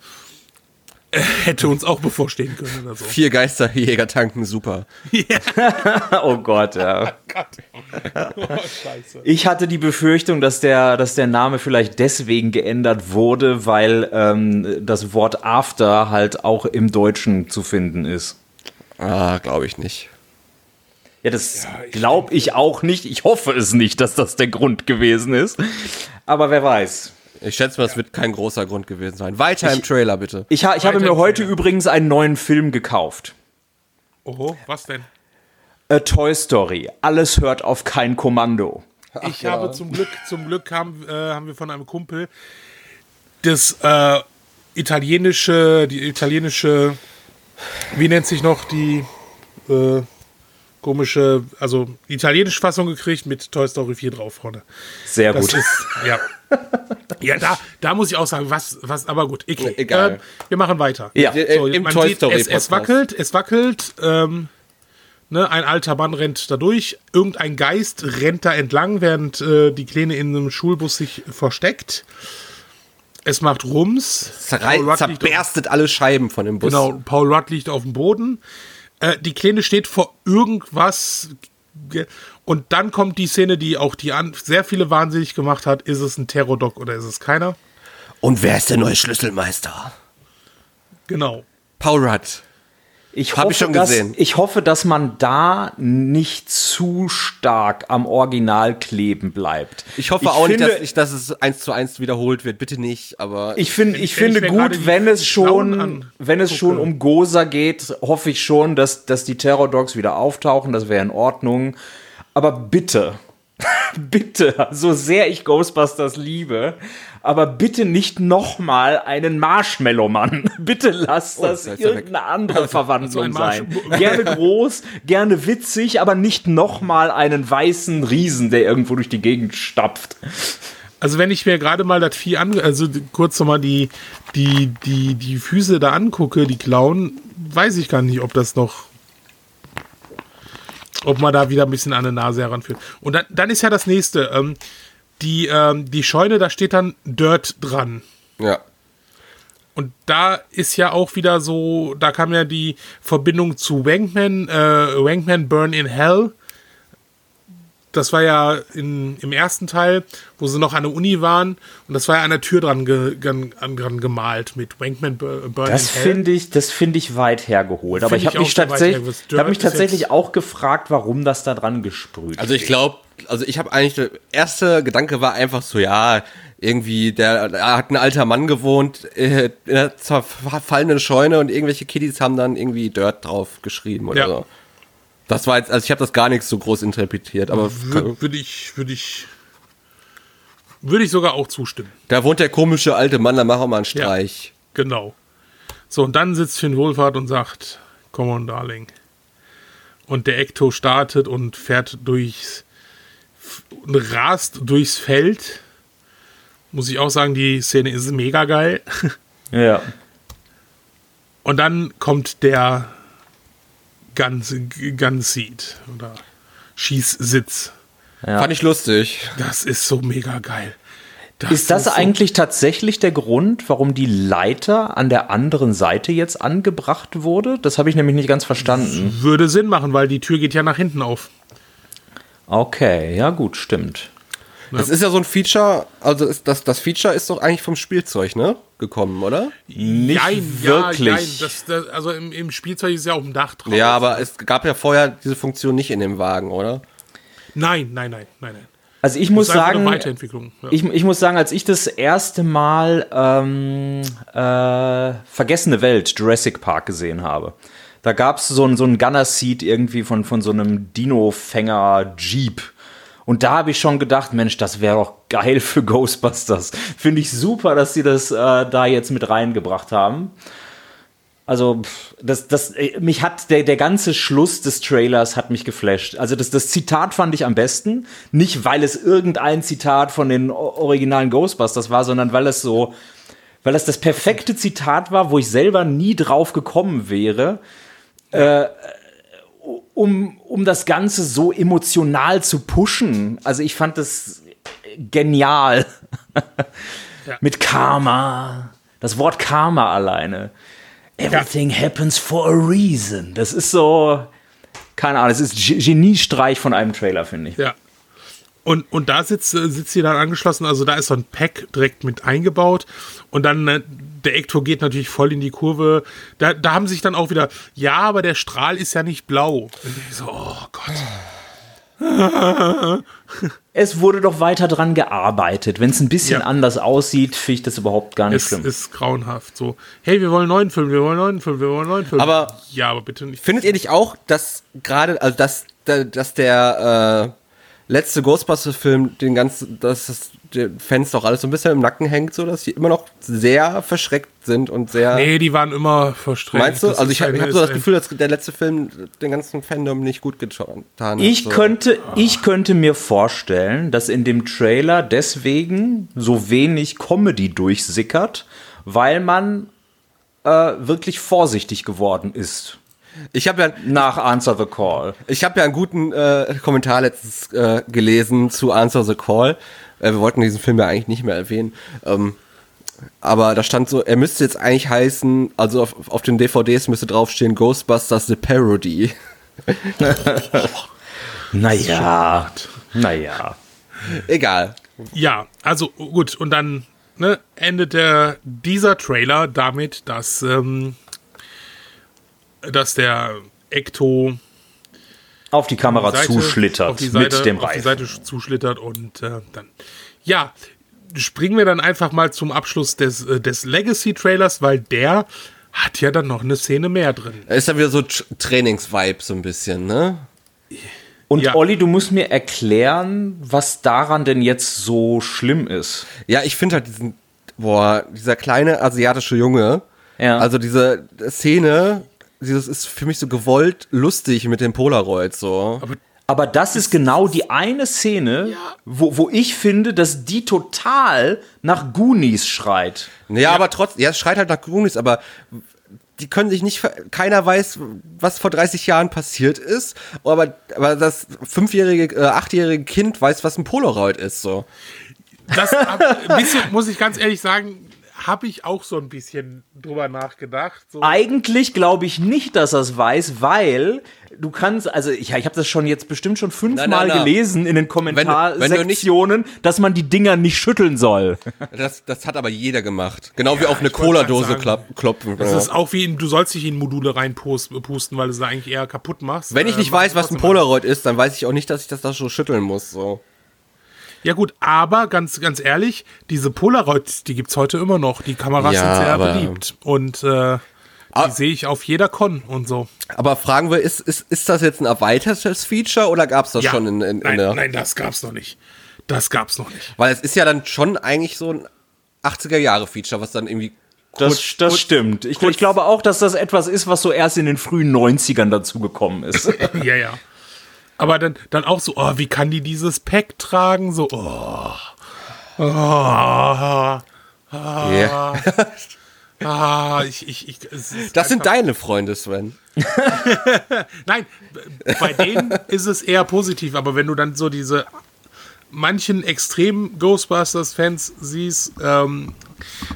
*laughs* hätte uns auch bevorstehen können oder so. Vier Geisterjäger tanken, super. Yeah. *laughs* oh Gott, ja. *laughs* Oh Gott. Oh, ich hatte die Befürchtung, dass der, dass der Name vielleicht deswegen geändert wurde, weil ähm, das Wort After halt auch im Deutschen zu finden ist. Ah, glaube ich nicht. Ja, das ja, glaube ich auch nicht. Ich hoffe es nicht, dass das der Grund gewesen ist. Aber wer weiß. Ich schätze mal, es wird kein großer Grund gewesen sein. Weiter ich, im Trailer, bitte. Ich, ich habe mir heute übrigens einen neuen Film gekauft. Oho, was denn? A Toy Story. Alles hört auf kein Kommando. Ach, ich ja. habe zum Glück, zum Glück haben, äh, haben wir von einem Kumpel das äh, italienische, die italienische, wie nennt sich noch die äh, komische, also italienische Fassung gekriegt mit Toy Story 4 drauf vorne. Sehr das gut. Ist, ja. *laughs* *laughs* ja, da, da muss ich auch sagen, was, was, aber gut, okay. Egal. Ähm, wir machen weiter. Ja, so, im Toy sieht, Story es, es wackelt, es wackelt, ähm, ne, ein alter Mann rennt da durch, irgendein Geist rennt da entlang, während äh, die Kleine in einem Schulbus sich versteckt. Es macht Rums. Zerrei zerberstet alle Scheiben von dem Bus. Genau, Paul Rudd liegt auf dem Boden. Äh, die Kleine steht vor irgendwas und dann kommt die Szene, die auch die an sehr viele wahnsinnig gemacht hat. Ist es ein Terror-Doc oder ist es keiner? Und wer ist der neue Schlüsselmeister? Genau. Paul Rudd. Ich hoffe, ich schon dass, gesehen. Ich hoffe, dass man da nicht zu stark am Original kleben bleibt. Ich hoffe ich auch finde, nicht, dass, ich, dass es eins zu eins wiederholt wird. Bitte nicht, aber. Ich, find, ich, ich finde gut, wenn es schon, wenn es schon um Goza geht, hoffe ich schon, dass, dass die Terror Dogs wieder auftauchen. Das wäre in Ordnung. Aber bitte, *laughs* bitte, so sehr ich Ghostbusters liebe, aber bitte nicht nochmal einen Marshmallow-Mann. *laughs* Bitte lass oh, das, das irgendeine andere *laughs* Verwandlung ein sein. Gerne groß, gerne witzig, aber nicht nochmal einen weißen Riesen, der irgendwo durch die Gegend stapft. Also wenn ich mir gerade mal das Vieh an, also kurz nochmal die, die, die, die Füße da angucke, die Klauen, weiß ich gar nicht, ob das noch ob man da wieder ein bisschen an der Nase heranführt. Und dann, dann ist ja das nächste. Ähm, die, ähm, die Scheune, da steht dann Dirt dran. Ja. Und da ist ja auch wieder so, da kam ja die Verbindung zu Wankman, äh, Wankman Burn in Hell. Das war ja in, im ersten Teil, wo sie noch an der Uni waren. Und das war ja an der Tür dran, ge, dran, dran gemalt mit Wankman Burn das in Hell. Ich, das finde ich weit hergeholt. Aber ich habe mich, tatsächlich, hab mich tatsächlich auch gefragt, warum das da dran gesprüht Also ich glaube, also ich habe eigentlich, der erste Gedanke war einfach so, ja, irgendwie, der, da hat ein alter Mann gewohnt äh, in einer zerfallenen Scheune und irgendwelche Kiddies haben dann irgendwie Dirt drauf geschrieben oder ja. so. Das war jetzt, also ich habe das gar nicht so groß interpretiert, aber. Würde würd ich, würde ich, Würde ich sogar auch zustimmen. Da wohnt der komische alte Mann, da machen wir mal einen Streich. Ja, genau. So, und dann sitzt Finn Wohlfahrt und sagt, come on, darling. Und der Ecto startet und fährt durchs, und rast durchs Feld. Muss ich auch sagen, die Szene ist mega geil. *laughs* Ja. Und dann kommt der Gun, Gun Seat oder Schießsitz. Ja. Fand ich lustig. Das ist so mega geil. Das ist das ist eigentlich so tatsächlich der Grund, warum die Leiter an der anderen Seite jetzt angebracht wurde? Das habe ich nämlich nicht ganz verstanden. Würde Sinn machen, weil die Tür geht ja nach hinten auf. Okay, ja gut, stimmt. Das ist ja so ein Feature, also ist das, das Feature ist doch eigentlich vom Spielzeug, ne? Gekommen, oder? Nicht nein, wirklich. Ja, nein, das, das, also im, im, Spielzeug ist ja auf dem Dach drauf. Ja, aber es gab ja vorher diese Funktion nicht in dem Wagen, oder? Nein, nein, nein, nein, nein. Also ich muss sagen, ja. ich, ich, muss sagen, als ich das erste Mal ähm, äh, Vergessene Welt, Jurassic Park gesehen habe, da gab es so, so ein Gunner-Seat irgendwie von, von so einem Dino-Fänger-Jeep. Und da habe ich schon gedacht, Mensch, das wäre doch geil für Ghostbusters. Finde ich super, dass sie das äh, da jetzt mit reingebracht haben. Also, das, das, äh, mich hat der, der ganze Schluss des Trailers hat mich geflasht. Also, das, das Zitat fand ich am besten. Nicht, weil es irgendein Zitat von den originalen Ghostbusters war, sondern weil es so, weil es das perfekte Zitat war, wo ich selber nie drauf gekommen wäre, äh, um, um das Ganze so emotional zu pushen. Also, ich fand das genial. ja. Mit Karma. Das Wort Karma alleine. Everything ja. happens for a reason. Das ist so, keine Ahnung, das ist Geniestreich von einem Trailer, finde ich. Ja. Und, und da sitzt, sitzt sie dann angeschlossen, also da ist so ein Pack direkt mit eingebaut. Und dann, äh, der Ektor geht natürlich voll in die Kurve. Da, da haben sich dann auch wieder, ja, aber der Strahl ist ja nicht blau. Und ich so, oh Gott. *laughs* es wurde doch weiter dran gearbeitet. Wenn es ein bisschen ja. anders aussieht, finde ich das überhaupt gar nicht es schlimm. Es ist grauenhaft. So, hey, wir wollen neuen Film, wir wollen neuen Film, wir wollen neuen Film. Aber ja, aber bitte nicht. Findet ihr nicht auch, dass gerade, also dass, dass der äh, letzte Ghostbusters-Film den ganzen, dass das den Fans doch alles so ein bisschen im Nacken hängt, so dass die immer noch sehr verschreckt sind und sehr. Nee, die waren immer verschreckt. Meinst du? Das also ich habe hab so das Gefühl, dass der letzte Film den ganzen Fandom nicht gut getan hat. Ich so. könnte, ich könnte mir vorstellen, dass in dem Trailer deswegen so wenig Comedy durchsickert, weil man äh, wirklich vorsichtig geworden ist. Ich habe ja nach Answer the Call. Ich habe ja einen guten äh, Kommentar letztens äh, gelesen zu Answer the Call. Äh, wir wollten diesen Film ja eigentlich nicht mehr erwähnen. Ähm, aber da stand so, er müsste jetzt eigentlich heißen, also auf, auf den DVDs müsste draufstehen Ghostbusters The Parody. *laughs* naja, naja. Egal. Ja, also gut, und dann ne, endet der, dieser Trailer damit, dass, ähm, dass der Ecto auf die Kamera die Seite, zuschlittert Seite, mit dem Reifen. Auf die Seite zuschlittert und äh, dann. Ja, springen wir dann einfach mal zum Abschluss des, äh, des Legacy-Trailers, weil der hat ja dann noch eine Szene mehr drin. Da ist ja wieder so Trainings-Vibe so ein bisschen, ne? Und ja. Olli, du musst mir erklären, was daran denn jetzt so schlimm ist. Ja, ich finde halt diesen, boah, dieser kleine asiatische Junge, ja. also diese Szene, das ist für mich so gewollt lustig mit dem Polaroid so. Aber aber das ist genau die eine Szene, ja. wo, wo ich finde, dass die total nach Goonies schreit. Ja, ja. aber trotzdem, ja, es schreit halt nach Goonies, aber die können sich nicht, keiner weiß, was vor 30 Jahren passiert ist, aber, aber das fünfjährige, äh, achtjährige Kind weiß, was ein Polaroid ist, so. Das, ein bisschen, muss ich ganz ehrlich sagen, habe ich auch so ein bisschen drüber nachgedacht. So. Eigentlich glaube ich nicht, dass er es weiß, weil du kannst, also ich, ich habe das schon jetzt bestimmt schon fünfmal gelesen in den Kommentarsektionen, dass man die Dinger nicht schütteln soll. *laughs* Das, das hat aber jeder gemacht. Genau ja, wie auf eine Cola-Dose klopfen. Das ja. ist auch wie, in, du sollst dich in Module reinpusten, weil du es eigentlich eher kaputt machst. Wenn ich nicht äh, weiß, was ein Polaroid ist, dann weiß ich auch nicht, dass ich das da so schütteln muss. So. Ja gut, aber ganz, ganz ehrlich, diese Polaroids, die gibt es heute immer noch. Die Kameras ja, sind sehr beliebt. Und äh, die sehe ich auf jeder Con und so. Aber fragen wir, ist, ist, ist das jetzt ein erweitertes Feature oder gab es das ja, schon in, in, in nein, der. Nein, das gab es noch nicht. Das gab's noch nicht. Weil es ist ja dann schon eigentlich so ein 80er-Jahre-Feature, was dann irgendwie das, kurz, das kurz, stimmt. Ich, ich, glaube auch, dass das etwas ist, was so erst in den frühen 90ern dazugekommen ist. *laughs* ja, ja. Aber dann, dann auch so, oh, wie kann die dieses Pack tragen? So, oh. Oh. Ah. Yeah. *laughs* Ah, ich, ich, ich, das sind deine Freunde, Sven. *laughs* Nein, bei denen ist es eher positiv, aber wenn du dann so diese manchen extrem Ghostbusters-Fans siehst, ähm,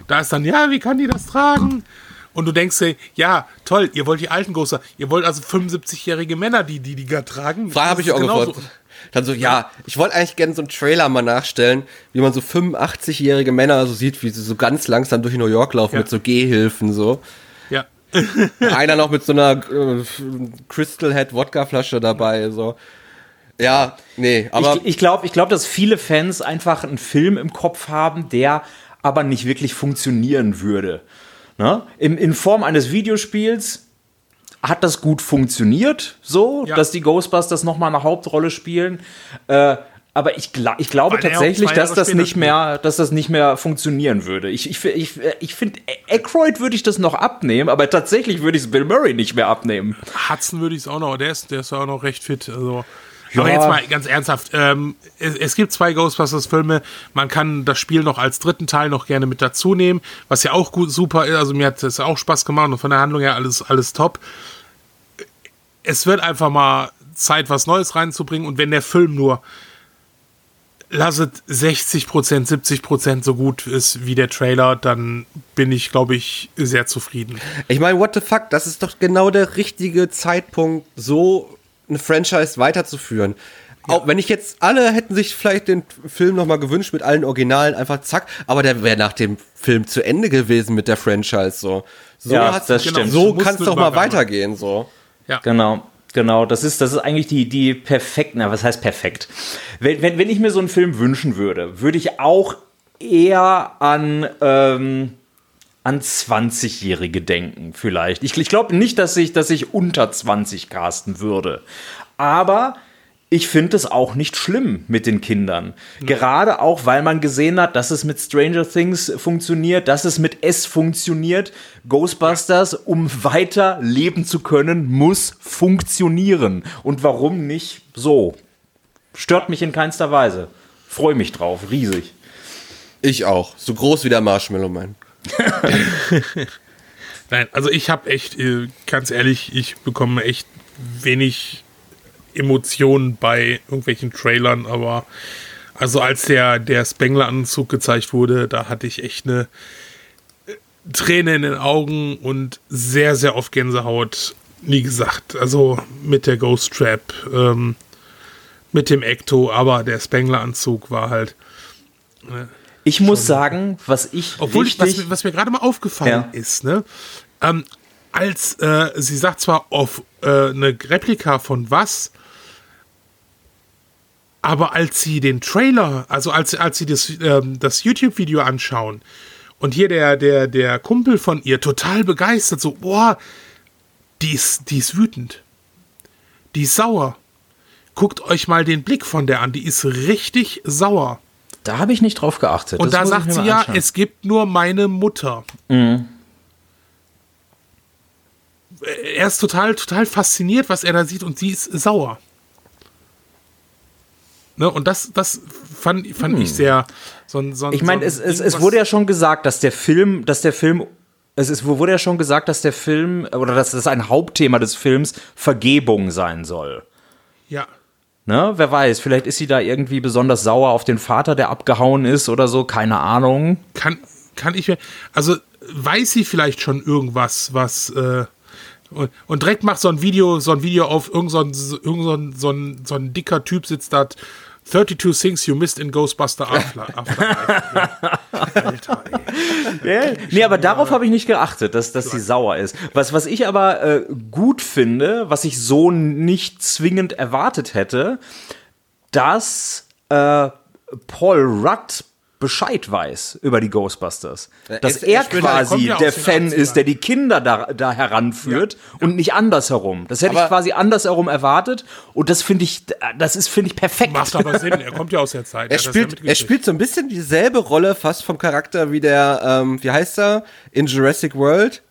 da ist dann, ja, wie kann die das tragen? Und du denkst dir, ja, toll, ihr wollt die alten Ghostbusters, ihr wollt also 75-jährige Männer, die die Dinger tragen. Frage habe ich auch genauso. gefragt. Dann so, ja, ich wollte eigentlich gerne so einen Trailer mal nachstellen, wie man so 85-jährige Männer so sieht, wie sie so ganz langsam durch New York laufen ja. mit so Gehhilfen so. Ja. *laughs* Einer noch mit so einer äh, Crystal Head Wodka-Flasche dabei, so. Ja, nee, aber. Ich, ich glaube, ich glaub, dass viele Fans einfach einen Film im Kopf haben, der aber nicht wirklich funktionieren würde. Ne? In, in Form eines Videospiels hat das gut funktioniert, so, ja. dass die Ghostbusters nochmal eine Hauptrolle spielen. Äh, aber ich, ich glaube tatsächlich, dass das nicht mehr, dass das nicht mehr funktionieren würde. Ich, ich, ich, ich finde, Aykroyd würde ich das noch abnehmen, aber tatsächlich würde ich es Bill Murray nicht mehr abnehmen. Hudson würde ich es auch noch, der ist, der ist auch noch recht fit. Also. Ja. Aber jetzt mal ganz ernsthaft, ähm, es, es, gibt zwei Ghostbusters-Filme, man kann das Spiel noch als dritten Teil noch gerne mit dazu nehmen, was ja auch gut, super ist, also mir hat es auch Spaß gemacht und von der Handlung her alles, alles top es wird einfach mal Zeit, was Neues reinzubringen. Und wenn der Film nur lasset 60% 70% so gut ist wie der Trailer, dann bin ich, glaube ich, sehr zufrieden. Ich meine, what the fuck, das ist doch genau der richtige Zeitpunkt, so eine Franchise weiterzuführen. Ja. Auch wenn ich jetzt alle hätten sich vielleicht den Film nochmal gewünscht mit allen Originalen, einfach zack, aber der wäre nach dem Film zu Ende gewesen mit der Franchise so. So, ja, das stimmt. so kann es doch mal weitergehen so. Ja. Genau. Genau, das ist, das ist eigentlich die, die perfekt, na, was heißt perfekt? Wenn, wenn, wenn ich mir so einen Film wünschen würde, würde ich auch eher an, ähm, an 20-Jährige denken, vielleicht. Ich, ich glaube nicht, dass ich, dass ich unter 20 casten würde. Aber ich finde es auch nicht schlimm mit den Kindern. Mhm. Gerade auch, weil man gesehen hat, dass es mit Stranger Things funktioniert, dass es mit S funktioniert. Ghostbusters, um weiter leben zu können, muss funktionieren. Und warum nicht so? Stört mich in keinster Weise. Freue mich drauf, riesig. Ich auch. So groß wie der Marshmallow Man. *laughs* Nein, also ich habe echt, äh, ganz ehrlich, ich bekomme echt wenig Emotionen bei irgendwelchen Trailern, aber also als der, der Spengler-Anzug gezeigt wurde, da hatte ich echt eine äh, Träne in den Augen und sehr, sehr oft Gänsehaut. Wie gesagt, also mit der Ghost Trap, ähm, mit dem Ecto, aber der Spengler-Anzug war halt. Äh, ich muss sagen, was ich. Obwohl, ich, was, was, mir gerade mal aufgefallen ja. ist, ne? Ähm, als äh, sie sagt zwar auf äh, eine Replika von was, aber als sie den Trailer, also als, als sie das, ähm, das YouTube-Video anschauen und hier der, der, der Kumpel von ihr total begeistert, so, boah, die ist, die ist wütend. Die ist sauer. Guckt euch mal den Blick von der an, die ist richtig sauer. Da habe ich nicht drauf geachtet. Und das da sagt sie ja, es gibt nur meine Mutter. Mhm. Er ist total, total fasziniert, was er da sieht und sie ist sauer. Ne, und das, das fand, fand hm. ich sehr so, so Ich meine, so es, es, es wurde ja schon gesagt, dass der Film, dass der Film es ist, wurde ja schon gesagt, dass der Film oder dass das ein Hauptthema des Films Vergebung sein soll. Ja. Ne, wer weiß, vielleicht ist sie da irgendwie besonders sauer auf den Vater, der abgehauen ist oder so, keine Ahnung. Kann, kann ich mir, also weiß sie vielleicht schon irgendwas, was, äh, und, und, direkt macht so ein Video, so ein Video auf irgendein so, irgend so, ein, so, ein, so ein dicker Typ sitzt da 32 Things You Missed in Ghostbuster *laughs* Afterlife. Alter, ja, nee, aber darauf habe ich nicht geachtet, dass, dass sie sauer ist. Was, was ich aber äh, gut finde, was ich so nicht zwingend erwartet hätte, dass äh, Paul Rudd Bescheid weiß über die Ghostbusters. Dass er, er quasi der Fan ist, der die Kinder da, da heranführt ja, ja. und nicht andersherum. Das hätte aber ich quasi andersherum erwartet und das finde ich, das ist, finde ich, perfekt. Macht aber Sinn, er kommt ja aus der Zeit. Er, spielt, er spielt so ein bisschen dieselbe Rolle fast vom Charakter wie der, ähm, wie heißt er, in Jurassic World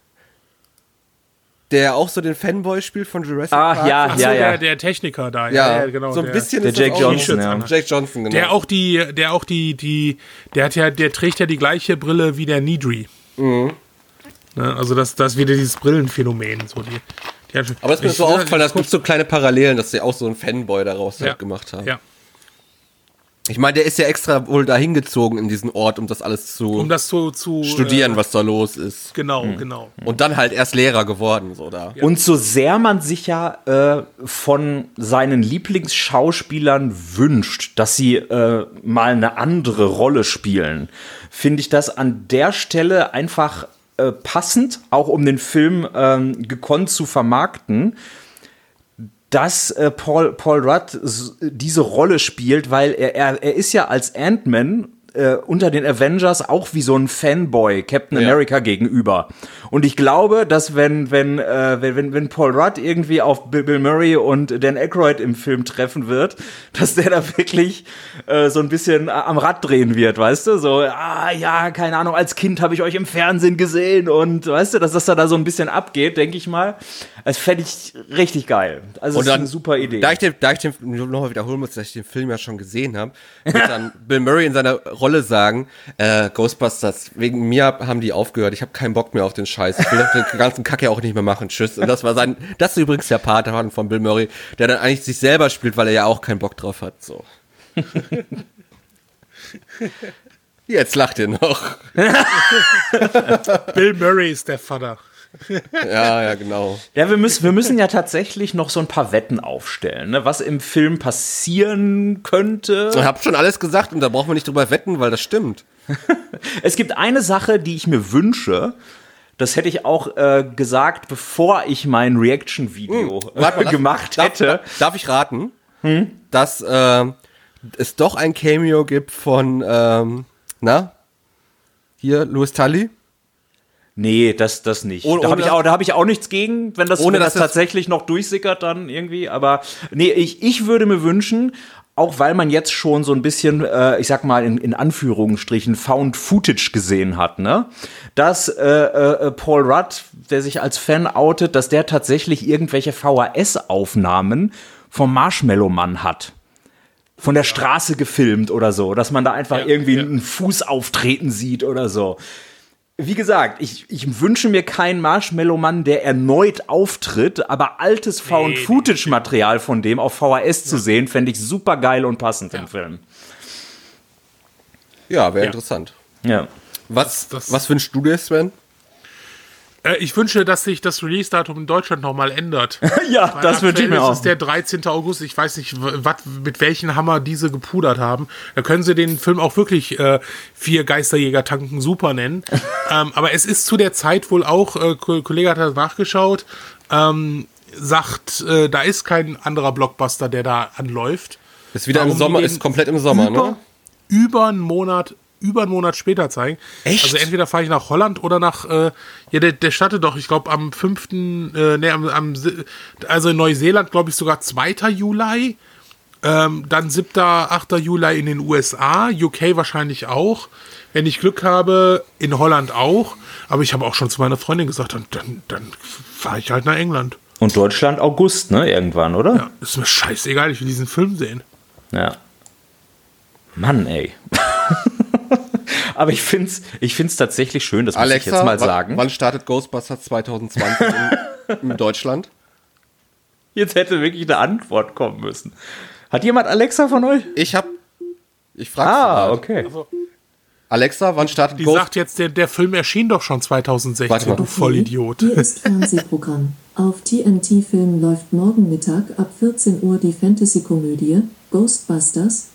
der auch so den Fanboy spielt von Jurassic Park. Ja, Ach ja, ja. Der, der Techniker da. Ja, ja genau. So ein bisschen der, der Jake Johnson, ja. Jake Johnson, genau. Der auch die, der auch die, die, der hat ja, der trägt ja die gleiche Brille wie der Nidri. Mhm. Ne, also das, das ist wieder dieses Brillenphänomen. So die, die Aber es ist mir so aufgefallen, es gibt so kleine Parallelen, dass sie auch so einen Fanboy daraus ja. halt gemacht haben. Ja. Ich meine, der ist ja extra wohl dahin gezogen in diesen Ort, um das alles zu, um das zu, zu studieren, äh, was da los ist. Genau, mhm. genau. Und dann halt erst Lehrer geworden, so da. Ja. Und so sehr man sich ja äh, von seinen Lieblingsschauspielern wünscht, dass sie äh, mal eine andere Rolle spielen, finde ich das an der Stelle einfach äh, passend, auch um den Film ähm, gekonnt zu vermarkten dass äh, Paul, Paul Rudd diese Rolle spielt, weil er, er, er ist ja als Ant-Man äh, unter den Avengers auch wie so ein Fanboy Captain ja. America gegenüber. Und ich glaube, dass wenn, wenn, äh, wenn, wenn Paul Rudd irgendwie auf Bill Murray und Dan Aykroyd im Film treffen wird, dass der da wirklich äh, so ein bisschen am Rad drehen wird, weißt du? So, ah ja, keine Ahnung, als Kind habe ich euch im Fernsehen gesehen und weißt du, dass das da so ein bisschen abgeht, denke ich mal. Das fände ich richtig geil. Also das ist eine super Idee. Da ich den, da ich den nochmal wiederholen muss, dass ich den Film ja schon gesehen habe, wird dann *laughs* Bill Murray in seiner Rolle sagen, äh, Ghostbusters, wegen mir haben die aufgehört, ich habe keinen Bock mehr auf den Scheiß. Ich will den ganzen Kacke auch nicht mehr machen. Tschüss. Und das war sein, das ist übrigens der Part von Bill Murray, der dann eigentlich sich selber spielt, weil er ja auch keinen Bock drauf hat. So. *laughs* Jetzt lacht ihr noch. Bill Murray ist der Vater. *laughs* ja, ja, genau. Ja, wir müssen, wir müssen ja tatsächlich noch so ein paar Wetten aufstellen, ne? was im Film passieren könnte. Ich habe schon alles gesagt und da brauchen wir nicht drüber wetten, weil das stimmt. *laughs* es gibt eine Sache, die ich mir wünsche. Das hätte ich auch äh, gesagt, bevor ich mein Reaction-Video hm, *laughs* gemacht darf, hätte. Darf, darf ich raten, hm? dass äh, es doch ein Cameo gibt von, ähm, na, hier, Louis Tully? Nee, das, das nicht. Oh, da habe ich, auch, hab ich auch nichts gegen, wenn das, ohne, wenn das tatsächlich noch durchsickert dann irgendwie. Aber nee, ich, ich würde mir wünschen, auch weil man jetzt schon so ein bisschen, äh, ich sag mal in, in Anführungsstrichen, Found Footage gesehen hat, ne? Dass äh, äh, Paul Rudd, der sich als Fan outet, dass der tatsächlich irgendwelche VHS-Aufnahmen vom Marshmallow Mann hat von der Straße gefilmt oder so, dass man da einfach ja, irgendwie ja. einen Fuß auftreten sieht oder so wie gesagt, ich, ich wünsche mir keinen Marshmallow-Mann, der erneut auftritt, aber altes Found-Footage-Material von dem auf VHS zu sehen, fände ich super geil und passend ja. im Film. Ja, wäre ja. interessant. Ja. Was, das, was wünschst du dir, Sven? Äh, ich wünsche, dass sich das Release-Datum in Deutschland nochmal ändert. *laughs* ja, Weil das wünsche ich mir auch. Das ist der 13. August. Ich weiß nicht, wat, mit welchen Hammer diese gepudert haben. Da können sie den Film auch wirklich äh, vier Geisterjäger tanken super nennen. *laughs* ähm, aber es ist zu der Zeit wohl auch, äh, Kollege hat das nachgeschaut, ähm, sagt, äh, da ist kein anderer Blockbuster, der da anläuft. Ist wieder Warum im Sommer, ist komplett im Sommer, über, ne? Über einen Monat über einen Monat später zeigen. Echt? Also entweder fahre ich nach Holland oder nach, äh, ja, der, der startet doch, ich glaube, am 5., äh, ne, am, am, also in Neuseeland, glaube ich, sogar 2. Juli. Ähm, dann 7., 8. Juli in den USA, UK wahrscheinlich auch. Wenn ich Glück habe, in Holland auch. Aber ich habe auch schon zu meiner Freundin gesagt, dann, dann, dann fahre ich halt nach England. Und Deutschland August, ne? Irgendwann, oder? Ja, ist mir scheißegal, ich will diesen Film sehen. Ja. Mann, ey. *laughs* *laughs* Aber ich finde es ich find's tatsächlich schön, das Alexa, muss ich jetzt mal sagen. Wann startet Ghostbusters 2020 in, in *laughs* Deutschland? Jetzt hätte wirklich eine Antwort kommen müssen. Hat jemand Alexa von euch? Ich hab. Ich frage Ah, okay. Also, Alexa, wann startet Die Ghost sagt jetzt, der, der Film erschien doch schon 2016, du Vollidiot. Hier ist Fernsehprogramm. Auf TNT Film läuft morgen Mittag ab 14 Uhr die Fantasy-Komödie Ghostbusters.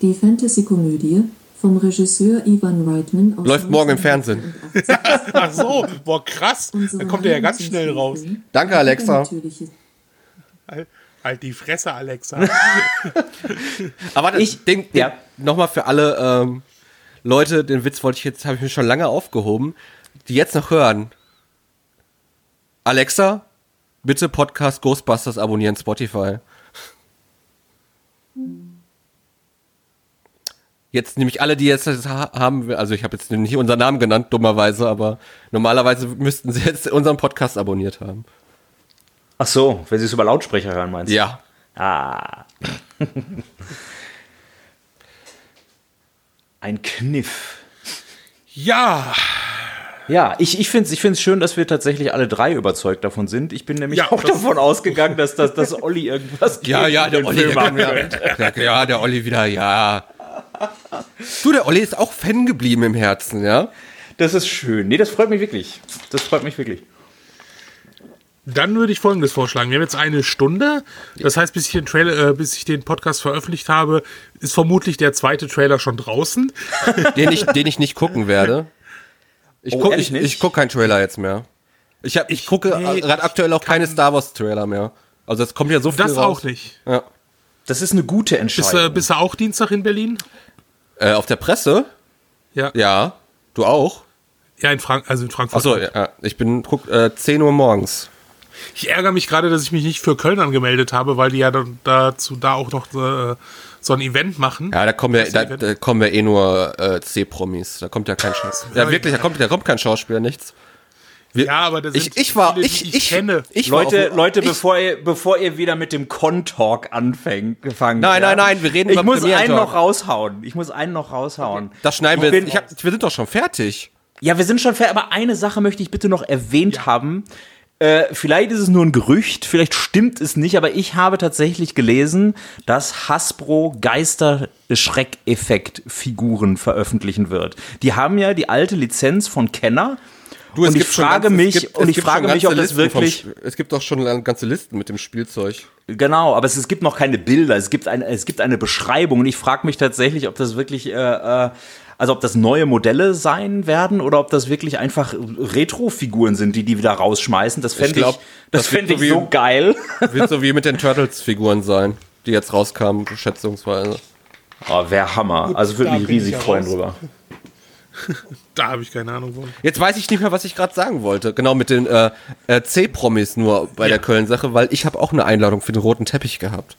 Die Fantasy-Komödie vom Regisseur Ivan Reitman aus Läuft morgen im Fernsehen. *laughs* Ach so, boah, krass. Dann kommt er ja ganz schnell raus. Danke, Alexa. Halt, die Fresse, Alexa. *laughs* *laughs* Aber ich denke, ja. nochmal für alle ähm, Leute, den Witz wollte ich jetzt, habe ich mir schon lange aufgehoben, die jetzt noch hören. Alexa, bitte Podcast Ghostbusters abonnieren Spotify. Jetzt nämlich alle, die jetzt das haben, also ich habe jetzt nicht unseren Namen genannt, dummerweise, aber normalerweise müssten sie jetzt unseren Podcast abonniert haben. Ach so, wenn sie es über Lautsprecher hören, meinst du? Ja. Ah. Ein Kniff. Ja. Ja, ich, ich finde es ich find's schön, dass wir tatsächlich alle drei überzeugt davon sind. Ich bin nämlich ja, auch davon ausgegangen, dass, dass, dass Olli irgendwas Ja, ja, der Olli, der, der, ja, der Olli wieder, ja. Du, der Olli ist auch Fan geblieben im Herzen, ja? Das ist schön. Nee, das freut mich wirklich. Das freut mich wirklich. Dann würde ich Folgendes vorschlagen. Wir haben jetzt eine Stunde. Das heißt, bis ich den, Trailer, äh, bis ich den Podcast veröffentlicht habe, ist vermutlich der zweite Trailer schon draußen. *laughs* den, ich, den ich nicht gucken werde. Ich oh, gucke ich, ich guck keinen Trailer jetzt mehr. Ich, hab, ich, ich gucke nee, gerade aktuell auch keine Star Wars Trailer mehr. Also es kommt ja so viel Das raus. auch nicht. Ja. Das ist eine gute Entscheidung. Bist, äh, bist du auch Dienstag in Berlin? Äh, auf der Presse? Ja. Ja. Du auch? Ja, in Frank also in Frankfurt. Achso, ja. Ich bin guck, äh, 10 Uhr morgens. Ich ärgere mich gerade, dass ich mich nicht für Köln angemeldet habe, weil die ja dazu da auch noch äh, so ein Event machen. Ja, da kommen ja, da, da, kommen ja eh nur äh, C-Promis. Da kommt ja kein Schauspieler. Ja, wirklich, da kommt, da kommt kein Schauspieler, nichts. Wir, ja, aber das ich, ich war, viele, ich, ich, ich, kenne. Ich Leute, Leute, bevor ihr, bevor ihr wieder mit dem Con-Talk anfängt, gefangen. Nein, nein, nein, wir reden ich über Ich muss einen noch raushauen. Ich muss einen noch raushauen. Das schneiden wir. Bin, ich hab, wir sind doch schon fertig. Ja, wir sind schon fertig, aber eine Sache möchte ich bitte noch erwähnt ja. haben. Äh, vielleicht ist es nur ein Gerücht, vielleicht stimmt es nicht, aber ich habe tatsächlich gelesen, dass Hasbro Geister-Schreckeffekt-Figuren veröffentlichen wird. Die haben ja die alte Lizenz von Kenner. Du, und ich frage ganze, mich, gibt, und ich frage mich, ob das wirklich. Vom, es gibt doch schon ganze Listen mit dem Spielzeug. Genau, aber es, es gibt noch keine Bilder, es gibt, ein, es gibt eine Beschreibung und ich frage mich tatsächlich, ob das wirklich äh, äh, also ob das neue Modelle sein werden oder ob das wirklich einfach Retro-Figuren sind, die die wieder rausschmeißen. Das fände ich, glaub, das, das fände ich so, so geil. Wird so *laughs* wie mit den Turtles-Figuren sein, die jetzt rauskamen, schätzungsweise. Oh, wäre Hammer. Gut, also würde mich riesig freuen raus. drüber. *laughs* da habe ich keine Ahnung von. Jetzt weiß ich nicht mehr, was ich gerade sagen wollte. Genau mit den äh, äh, C-Promis nur bei ja. der Köln-Sache, weil ich habe auch eine Einladung für den roten Teppich gehabt.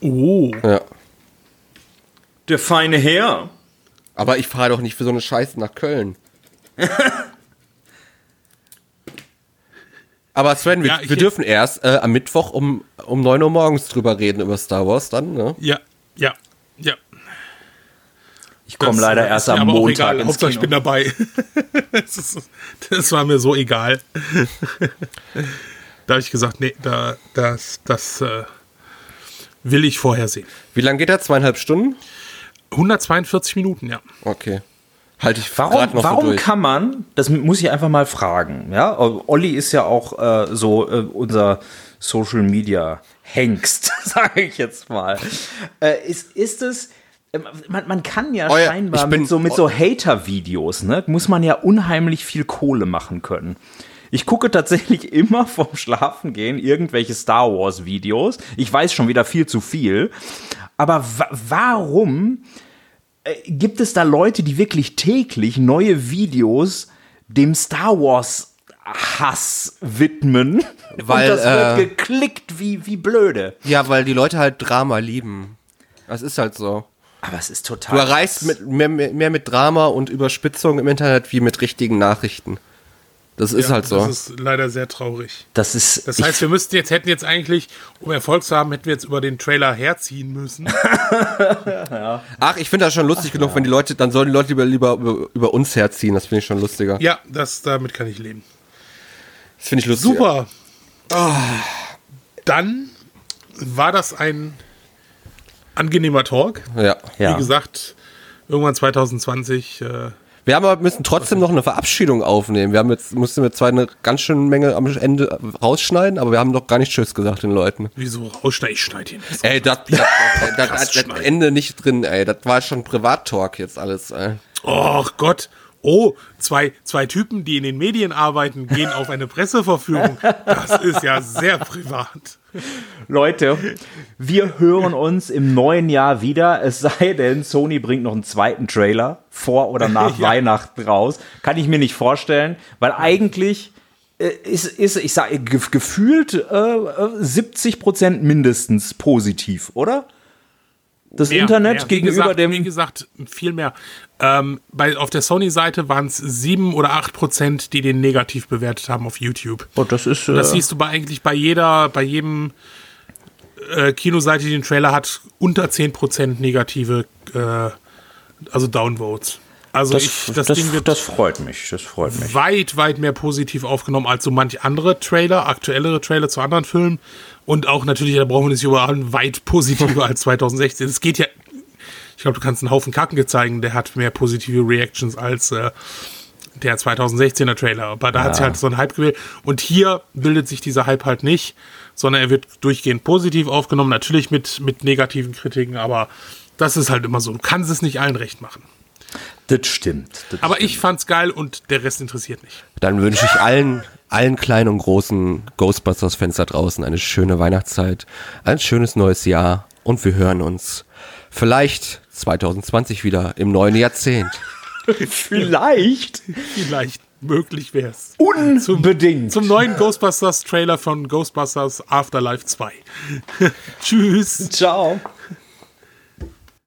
Oh. Ja. Der feine Herr. Aber ich fahre doch nicht für so eine Scheiße nach Köln. *laughs* Aber Sven, wir, ja, wir dürfen erst äh, am Mittwoch um, um 9 Uhr morgens drüber reden, über Star Wars dann, ne? Ja, ja, ja. Ich komme leider erst am Montag ins Hauptsache, ich bin dabei. *laughs* das, ist, das, war mir so egal. *laughs* da habe ich gesagt, nee, da, das, das äh, will ich vorher sehen. Wie lange geht er? Zweieinhalb Stunden? 142 Minuten, ja. Okay. Halte ich warum, noch warum so kann man, das muss ich einfach mal fragen, ja, Olli ist ja auch äh, so äh, unser Social Media Hengst, *laughs* sage ich jetzt mal. Äh, ist, ist es, man, man kann ja oh ja, scheinbar mit so, mit so Hater-Videos, ne, muss man ja unheimlich viel Kohle machen können. Ich gucke tatsächlich *laughs* immer vom Schlafengehen irgendwelche Star Wars Videos. Ich weiß schon wieder viel zu viel. Aber warum äh, gibt es da Leute, die wirklich täglich neue Videos dem Star Wars Hass widmen? *laughs* Weil, und das wird äh, geklickt wie, wie blöde. Ja, weil die Leute halt Drama lieben. Das ist halt so. Aber es ist total. Du erreichst mit, mehr, mehr mit Drama und Überspitzung im Internet wie mit richtigen Nachrichten. Das ist ja, halt so. Das ist leider sehr traurig. Das ist. Das heißt, wir müssten jetzt, hätten jetzt eigentlich, um Erfolg zu haben, hätten wir jetzt über den Trailer herziehen müssen. *laughs* ja. Ach, ich finde das schon lustig Ach, genug, ja. wenn die Leute, dann sollen die Leute lieber, lieber über, über uns herziehen. Das finde ich schon lustiger. Ja, das, damit kann ich leben. Das finde ich lustig. Super. Oh. Dann war das ein angenehmer Talk. Ja. Wie gesagt, irgendwann 2020 äh, wir haben aber müssen trotzdem noch eine Verabschiedung aufnehmen. Wir haben jetzt, mussten wir zwar eine ganz schöne Menge am Ende rausschneiden, aber wir haben noch gar nicht Tschüss gesagt den Leuten. Wieso rausschneiden? Ich schneide ihn jetzt. Ey, das, das, das, das, *laughs* das Ende nicht drin, ey. Das war schon Privat-Talk jetzt alles, ey. Och Gott. oh, zwei, zwei Typen, die in den Medien arbeiten, gehen auf eine Presseverführung. Das ist ja sehr privat. Leute, wir hören uns im neuen Jahr wieder. Es sei denn, Sony bringt noch einen zweiten Trailer vor oder *laughs* nach ja. Weihnachten raus. Kann ich mir nicht vorstellen, weil eigentlich äh, ist, ist ich sage, gefühlt äh, 70 Prozent mindestens positiv, oder? das mehr, Internet mehr. gegenüber gesagt, dem. Wie gesagt, viel mehr. Ähm, bei, auf der Sony-Seite waren es sieben oder acht Prozent, die den negativ bewertet haben auf YouTube. Oh, das ist. Äh das siehst du bei eigentlich bei jeder, bei jedem äh, Kinoseite, die den Trailer hat, unter zehn Prozent negative, äh, also Downvotes. Also das, ich, das, das, Ding wird das freut mich, das freut mich. Weit, weit mehr positiv aufgenommen als so manch andere Trailer, aktuellere Trailer zu anderen Filmen. Und auch natürlich, da brauchen wir nicht überall weit positiver *laughs* als 2016. Es geht ja, ich glaube, du kannst einen Haufen Kacken zeigen, der hat mehr positive Reactions als äh, der 2016er Trailer. Aber da ja. hat sich halt so ein Hype gewählt. Und hier bildet sich dieser Hype halt nicht, sondern er wird durchgehend positiv aufgenommen, natürlich mit, mit negativen Kritiken, aber das ist halt immer so. Du kannst es nicht allen recht machen. Das stimmt. Das aber stimmt. ich fand's geil und der Rest interessiert mich. Dann wünsche ich allen allen kleinen und großen Ghostbusters-Fans da draußen eine schöne Weihnachtszeit, ein schönes neues Jahr und wir hören uns vielleicht 2020 wieder im neuen Jahrzehnt. vielleicht? Vielleicht. Möglich wär's. Unbedingt. Zum, zum neuen Ghostbusters-Trailer von Ghostbusters Afterlife 2. *laughs* Tschüss. Ciao.